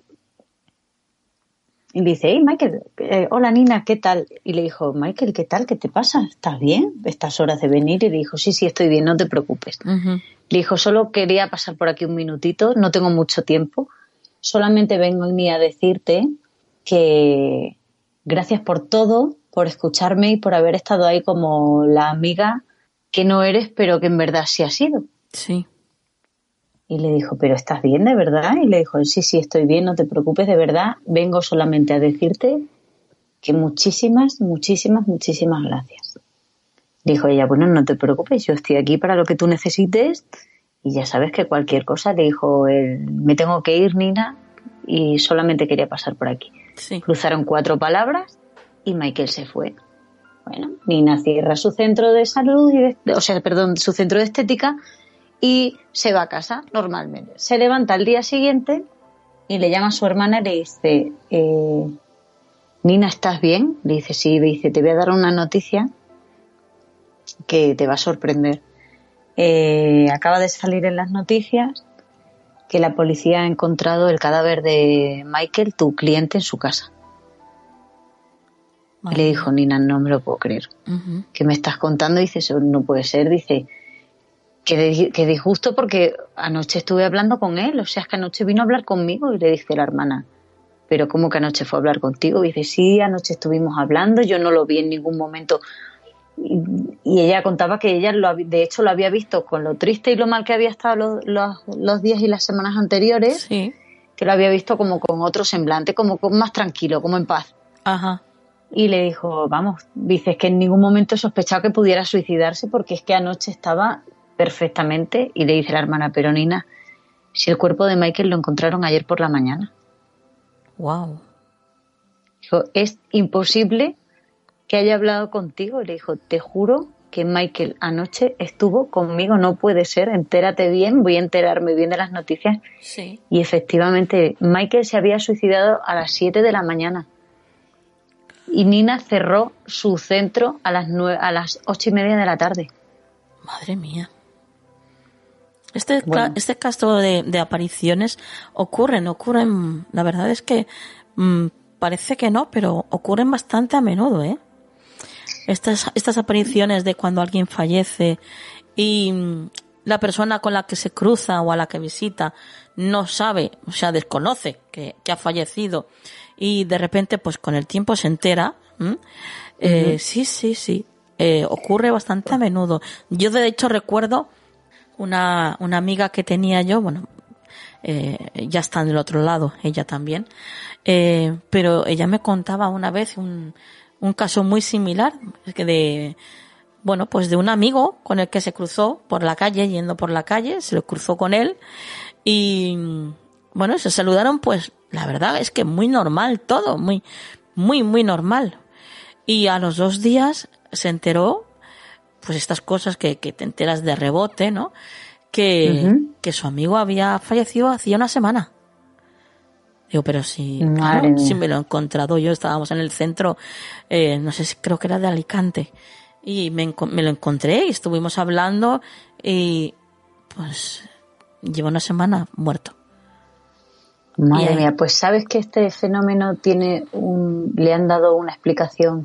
Y dice, hey Michael, eh, hola Nina, ¿qué tal? Y le dijo, Michael, ¿qué tal? ¿Qué te pasa? ¿Estás bien? ¿Estas horas de venir? Y le dijo, sí, sí, estoy bien, no te preocupes. Le dijo, solo quería pasar por aquí un minutito, no tengo mucho tiempo. Solamente vengo a decirte que gracias por todo, por escucharme y por haber estado ahí como la amiga que no eres, pero que en verdad sí has sido. Sí. Y le dijo, pero ¿estás bien de verdad? Y le dijo, sí, sí, estoy bien, no te preocupes, de verdad, vengo solamente a decirte que muchísimas, muchísimas, muchísimas gracias. Dijo ella, bueno, no te preocupes, yo estoy aquí para lo que tú necesites y ya sabes que cualquier cosa, le dijo, me tengo que ir, Nina, y solamente quería pasar por aquí. Cruzaron cuatro palabras y Michael se fue. Bueno, Nina cierra su centro de salud, o sea, perdón, su centro de estética y se va a casa normalmente. Se levanta al día siguiente y le llama a su hermana y le dice, eh, Nina, ¿estás bien? Le dice, sí, le dice, te voy a dar una noticia que te va a sorprender. Eh, acaba de salir en las noticias que la policía ha encontrado el cadáver de Michael, tu cliente, en su casa. Y le dijo, Nina, no me lo puedo creer. ¿Qué me estás contando? Dice, eso no puede ser. Dice, que, disgusto porque anoche estuve hablando con él, o sea, es que anoche vino a hablar conmigo y le dice la hermana, pero ¿cómo que anoche fue a hablar contigo? Y dice, sí, anoche estuvimos hablando, yo no lo vi en ningún momento. Y, ella contaba que ella, lo, de hecho, lo había visto con lo triste y lo mal que había estado los, días y las semanas anteriores, que lo había visto como con otro semblante, como más tranquilo, como en paz. Ajá. Y le dijo, vamos, dices que en ningún momento he sospechado que pudiera suicidarse porque es que anoche estaba perfectamente y le dice la hermana Peronina, si el cuerpo de Michael lo encontraron ayer por la mañana. Wow. Dijo, es imposible que haya hablado contigo. Le dijo, te juro que Michael anoche estuvo conmigo, no puede ser, entérate bien, voy a enterarme bien de las noticias. Sí. Y efectivamente, Michael se había suicidado a las 7 de la mañana. Y Nina cerró su centro a las, a las ocho y media de la tarde. Madre mía. Este, este caso de, apariciones ocurren, ocurren, la verdad es que mm, parece que no, pero ocurren bastante a menudo, ¿eh? Estas, estas apariciones de cuando alguien fallece y mm, la persona con la que se cruza o a la que visita no sabe, o sea, desconoce que, ha fallecido y de repente, pues con el tiempo se entera. Eh, sí, sí, sí. Eh, ocurre bastante a menudo. Yo de hecho recuerdo una, una amiga que tenía yo, bueno, eh, ya está del otro lado, ella también, eh, pero ella me contaba una vez un, un caso muy similar, que de, bueno, pues de un amigo con el que se cruzó por la calle, yendo por la calle, se lo cruzó con él y, bueno, se saludaron pues, la verdad es que muy normal todo, muy, muy, muy normal. Y a los dos días se enteró pues estas cosas que, que te enteras de rebote, ¿no? Que, que su amigo había fallecido hacía una semana. Digo, pero si, si me lo he encontrado yo, estábamos en el centro, eh, no sé si creo que era de Alicante, y me, me lo encontré y estuvimos hablando y pues lleva una semana muerto. Madre mía, pues sabes que este fenómeno tiene un, le han dado una explicación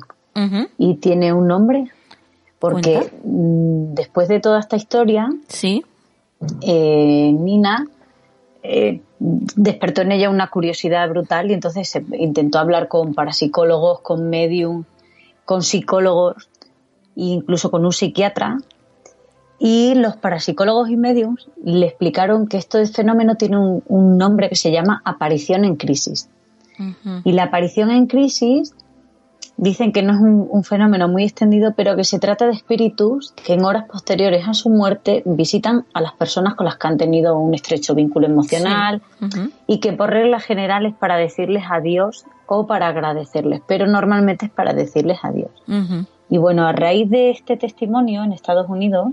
y tiene un nombre. Porque mm, después de toda esta historia, sí. Eh, Nina eh, despertó en ella una curiosidad brutal y entonces se intentó hablar con parapsicólogos, con medium, con psicólogos e incluso con un psiquiatra. Y los parapsicólogos y mediums le explicaron que este fenómeno tiene un, nombre que se llama aparición en crisis. Y la aparición en crisis Dicen que no es un, fenómeno muy extendido, pero que se trata de espíritus que en horas posteriores a su muerte visitan a las personas con las que han tenido un estrecho vínculo emocional y que por reglas generales para decirles adiós o para agradecerles, pero normalmente es para decirles adiós. Y bueno, a raíz de este testimonio en Estados Unidos,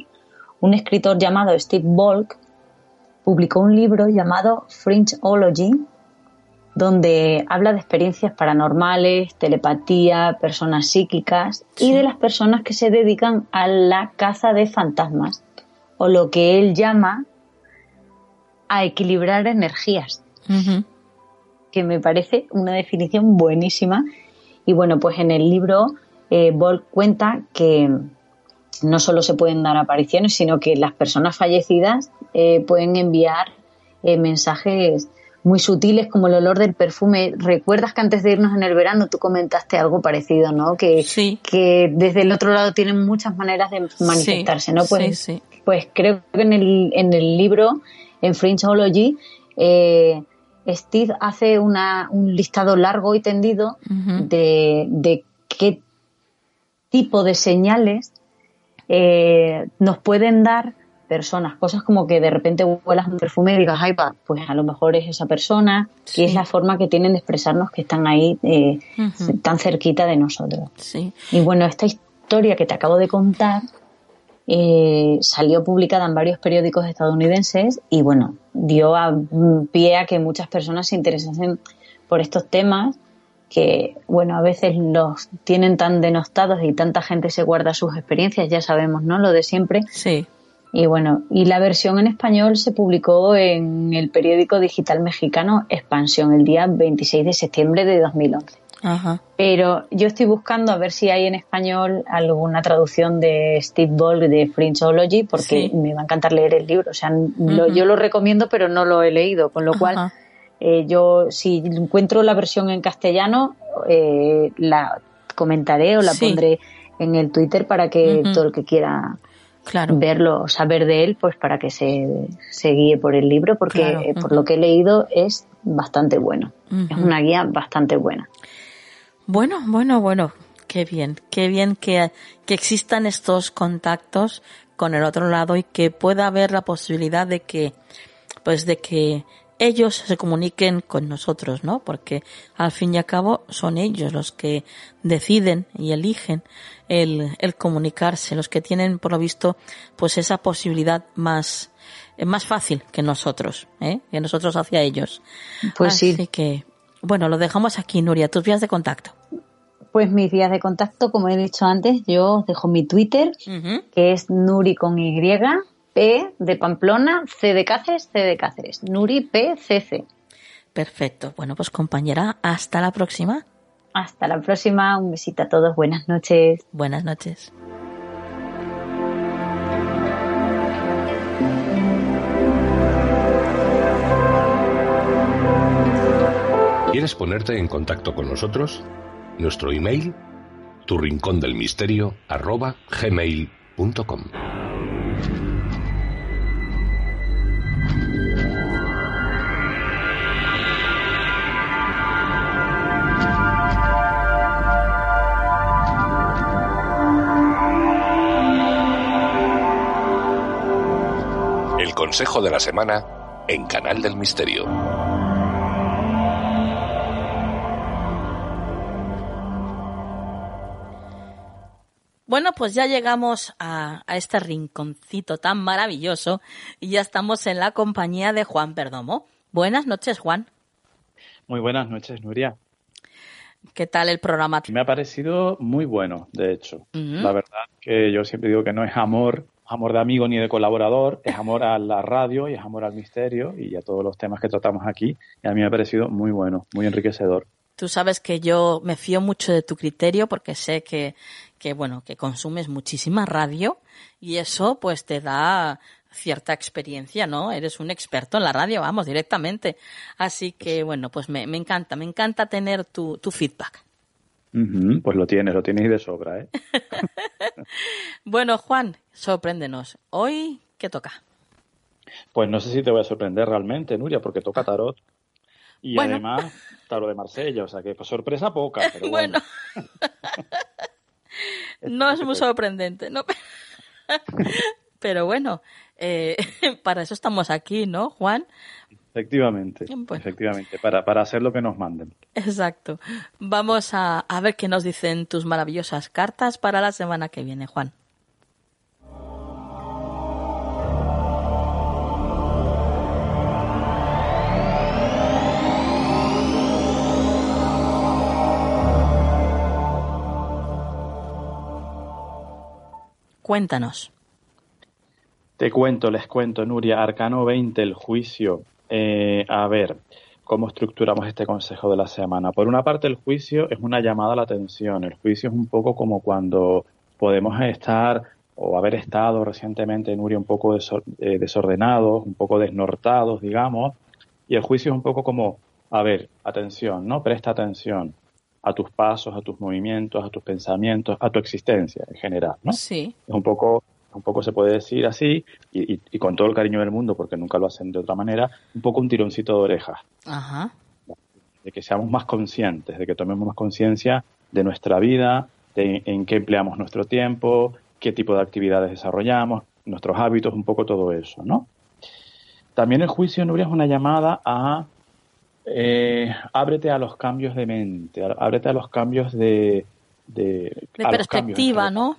un escritor llamado Steve Volk publicó un libro llamado Fringeology donde habla de experiencias paranormales, telepatía, personas psíquicas y de las personas que se dedican a la caza de fantasmas o lo que él llama a equilibrar energías, que me parece una definición buenísima. Y bueno, pues en el libro eh, cuenta que no solo se pueden dar apariciones, sino que las personas fallecidas eh, pueden enviar eh, mensajes muy sutiles como el olor del perfume. ¿Recuerdas que antes de irnos en el verano tú comentaste algo parecido, ¿no? Que, que desde el otro lado tienen muchas maneras de manifestarse, ¿no? Pues, pues creo que en el, en el libro, en Fringeology, eh, Steve hace una, un listado largo y tendido de, de qué tipo de señales eh, nos pueden dar personas, cosas como que de repente huelas un perfume y digas, ay, pues a lo mejor es esa persona, y es la forma que tienen de expresarnos que están ahí eh, tan cerquita de nosotros. Y bueno, esta historia que te acabo de contar eh, salió publicada en varios periódicos estadounidenses y bueno, dio a, pie a que muchas personas se interesasen por estos temas que, bueno, a veces los tienen tan denostados y tanta gente se guarda sus experiencias, ya sabemos, ¿no? Lo de siempre. Sí. Y bueno, y la versión en español se publicó en el periódico digital mexicano Expansión el día 26 de septiembre de 2011. Ajá. Pero yo estoy buscando a ver si hay en español alguna traducción de Steve Ball de Fringeology, porque me va a encantar leer el libro. O sea, yo lo recomiendo, pero no lo he leído, con lo cual eh, yo si encuentro la versión en castellano, eh, la comentaré o la pondré en el Twitter para que todo el que quiera claro. verlo, saber de él, pues para que se, se guíe por el libro, porque eh, por lo que he leído es bastante bueno. Es una guía bastante buena. Bueno, bueno, bueno, qué bien, qué bien que, que existan estos contactos con el otro lado y que pueda haber la posibilidad de que, pues de que ellos se comuniquen con nosotros, ¿no? Porque al fin y al cabo son ellos los que deciden y eligen el, el comunicarse, los que tienen, por lo visto, pues esa posibilidad más, eh, más fácil que nosotros, ¿eh? Que nosotros hacia ellos. Pues Así sí. que, bueno, lo dejamos aquí, Nuria, tus vías de contacto. Pues mis vías de contacto, como he dicho antes, yo os dejo mi Twitter, que es Nuri con Y, P de Pamplona, C de Cáceres, C de Cáceres. Nuri P C. Perfecto. Bueno, pues compañera, hasta la próxima. Hasta la próxima. Un besito a todos. Buenas noches. Buenas noches. ¿Quieres ponerte en contacto con nosotros? Nuestro email, tu rincón del misterio, arroba gmail.com. consejo de la semana en Canal del Misterio. Bueno, pues ya llegamos a, a, este rinconcito tan maravilloso y ya estamos en la compañía de Juan Perdomo. Buenas noches, Juan. Muy buenas noches, Nuria. ¿Qué tal el programa? Me ha parecido muy bueno, de hecho. Uh -huh. La verdad que yo siempre digo que no es amor, amor de amigo ni de colaborador, es amor a la radio y es amor al misterio y a todos los temas que tratamos aquí. Y a mí me ha parecido muy bueno, muy enriquecedor. Tú sabes que yo me fío mucho de tu criterio porque sé que, que bueno, que consumes muchísima radio y eso pues te da cierta experiencia, ¿no? Eres un experto en la radio, vamos, directamente. Así que, bueno, pues me, me encanta, me encanta tener tu, tu feedback. Uh -huh, pues lo tienes, lo tienes y de sobra, ¿eh? bueno, Juan, sorpréndenos. ¿Hoy qué toca? Pues no sé si te voy a sorprender realmente, Nuria, porque toca tarot. Y bueno. además, tarot de Marsella, o sea que pues, sorpresa poca, pero bueno. bueno. no es muy sorprendente, ¿no? pero bueno, eh, para eso estamos aquí, ¿no, Juan? Efectivamente, efectivamente, para, para, hacer lo que nos manden. Exacto. Vamos a, a ver qué nos dicen tus maravillosas cartas para la semana que viene, Juan. Cuéntanos. Te cuento, les cuento, Nuria, Arcano 20, el juicio. Eh, a ver, ¿cómo estructuramos este consejo de la semana? Por una parte, el juicio es una llamada a la atención. El juicio es un poco como cuando podemos estar o haber estado recientemente, Nuria, un poco eh, desordenados, un poco desnortados, digamos, y el juicio es un poco como, a ver, atención, ¿no? Presta atención a tus pasos, a tus movimientos, a tus pensamientos, a tu existencia en general, ¿no? Sí. Es un poco, un poco se puede decir así, y, y, con todo el cariño del mundo, porque nunca lo hacen de otra manera, un poco un tironcito de orejas. Ajá. De que seamos más conscientes, de que tomemos más conciencia de nuestra vida, de en qué empleamos nuestro tiempo, qué tipo de actividades desarrollamos, nuestros hábitos, un poco todo eso, ¿no? También el juicio, Nuria, es una llamada a eh, ábrete a los cambios de mente, ábrete a los cambios de... De, perspectiva, ¿no?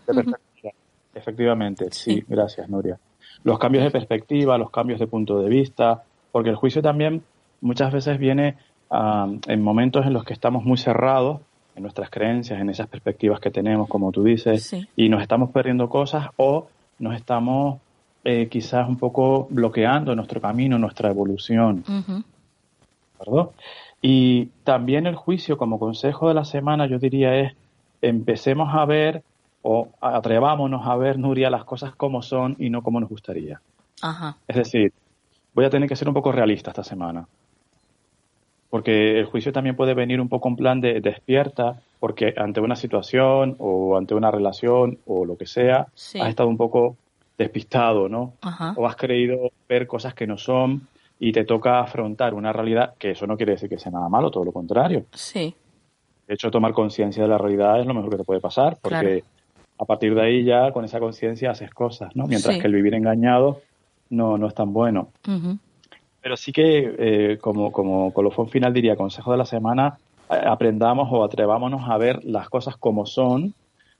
Efectivamente, sí. gracias, Nuria. Los cambios de perspectiva, los cambios de punto de vista, porque el juicio también muchas veces viene ah, en momentos en los que estamos muy cerrados en nuestras creencias, en esas perspectivas que tenemos, como tú dices, y nos estamos perdiendo cosas o nos estamos eh, quizás un poco bloqueando nuestro camino, nuestra evolución. Y también el juicio como consejo de la semana yo diría es empecemos a ver o atrevámonos a ver, Nuria, las cosas como son y no como nos gustaría. Es decir, voy a tener que ser un poco realista esta semana. Porque el juicio también puede venir un poco en plan de despierta, porque ante una situación o ante una relación o lo que sea, has estado un poco despistado, ¿no? O has creído ver cosas que no son y te toca afrontar una realidad que eso no quiere decir que sea nada malo, todo lo contrario. Sí. De hecho, tomar conciencia de la realidad es lo mejor que te puede pasar, porque a partir de ahí ya con esa conciencia haces cosas, ¿no? Mientras que el vivir engañado no, no es tan bueno. Pero sí que, eh, como, como colofón final diría, consejo de la semana, aprendamos o atrevámonos a ver las cosas como son,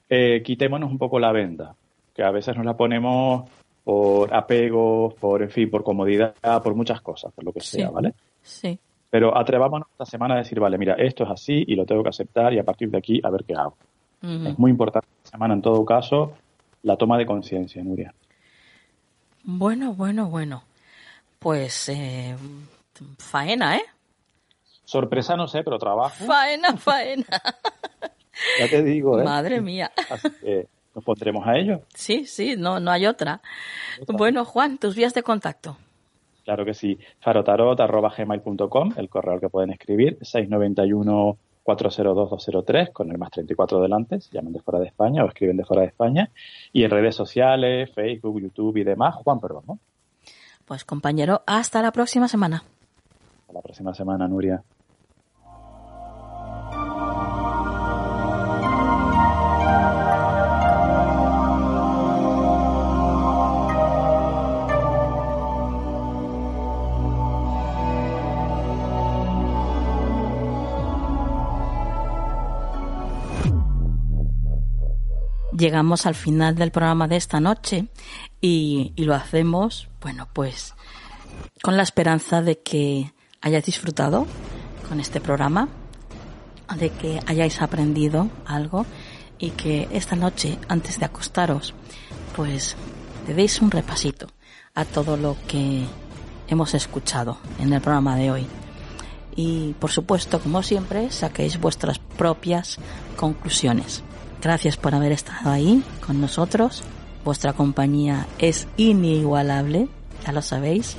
eh, quitémonos un poco la venda, que a veces nos la ponemos por apego, por, en fin, por comodidad, por muchas cosas, por lo que sea, ¿vale? Sí. Pero atrevámonos esta semana a decir, vale, mira, esto es así y lo tengo que aceptar y a partir de aquí a ver qué hago. Es muy importante esta semana, en todo caso, la toma de conciencia, Nuria. Bueno, bueno, bueno. Pues eh, faena, ¿eh? Sorpresa no sé, pero trabajo. Faena, faena. ya te digo, ¿eh? Madre mía. Así que nos pondremos a ello. Sí, sí, no, no hay otra. Bueno, Juan, tus vías de contacto. Claro que sí. farotarot.gmail.com, el correo que pueden escribir, 691 402 203 con el más 34 delante, se llaman de fuera de España o escriben de fuera de España. Y en redes sociales, Facebook, YouTube y demás, Juan Perdomo. Pues compañero, hasta la próxima semana. Hasta la próxima semana, Nuria. Llegamos al final del programa de esta noche y, lo hacemos, bueno, pues con la esperanza de que hayáis disfrutado con este programa, de que hayáis aprendido algo y que esta noche, antes de acostaros, pues le deis un repasito a todo lo que hemos escuchado en el programa de hoy. Y por supuesto, como siempre, saquéis vuestras propias conclusiones. Gracias por haber estado ahí con nosotros. Vuestra compañía es inigualable, ya lo sabéis.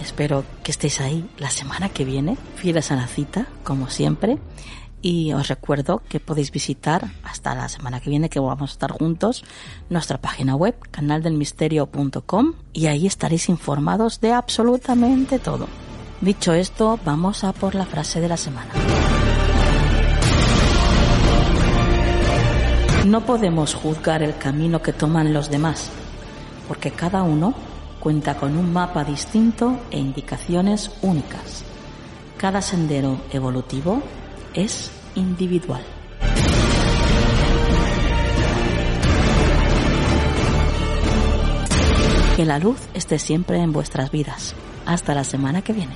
Espero que estéis ahí la semana que viene, fieles a la cita, como siempre. Y os recuerdo que podéis visitar hasta la semana que viene, que vamos a estar juntos, nuestra página web, canaldelmisterio.com, y ahí estaréis informados de absolutamente todo. Dicho esto, vamos a por la frase de la semana. No podemos juzgar el camino que toman los demás, porque cada uno cuenta con un mapa distinto e indicaciones únicas. Cada sendero evolutivo es individual. Que la luz esté siempre en vuestras vidas. Hasta la semana que viene.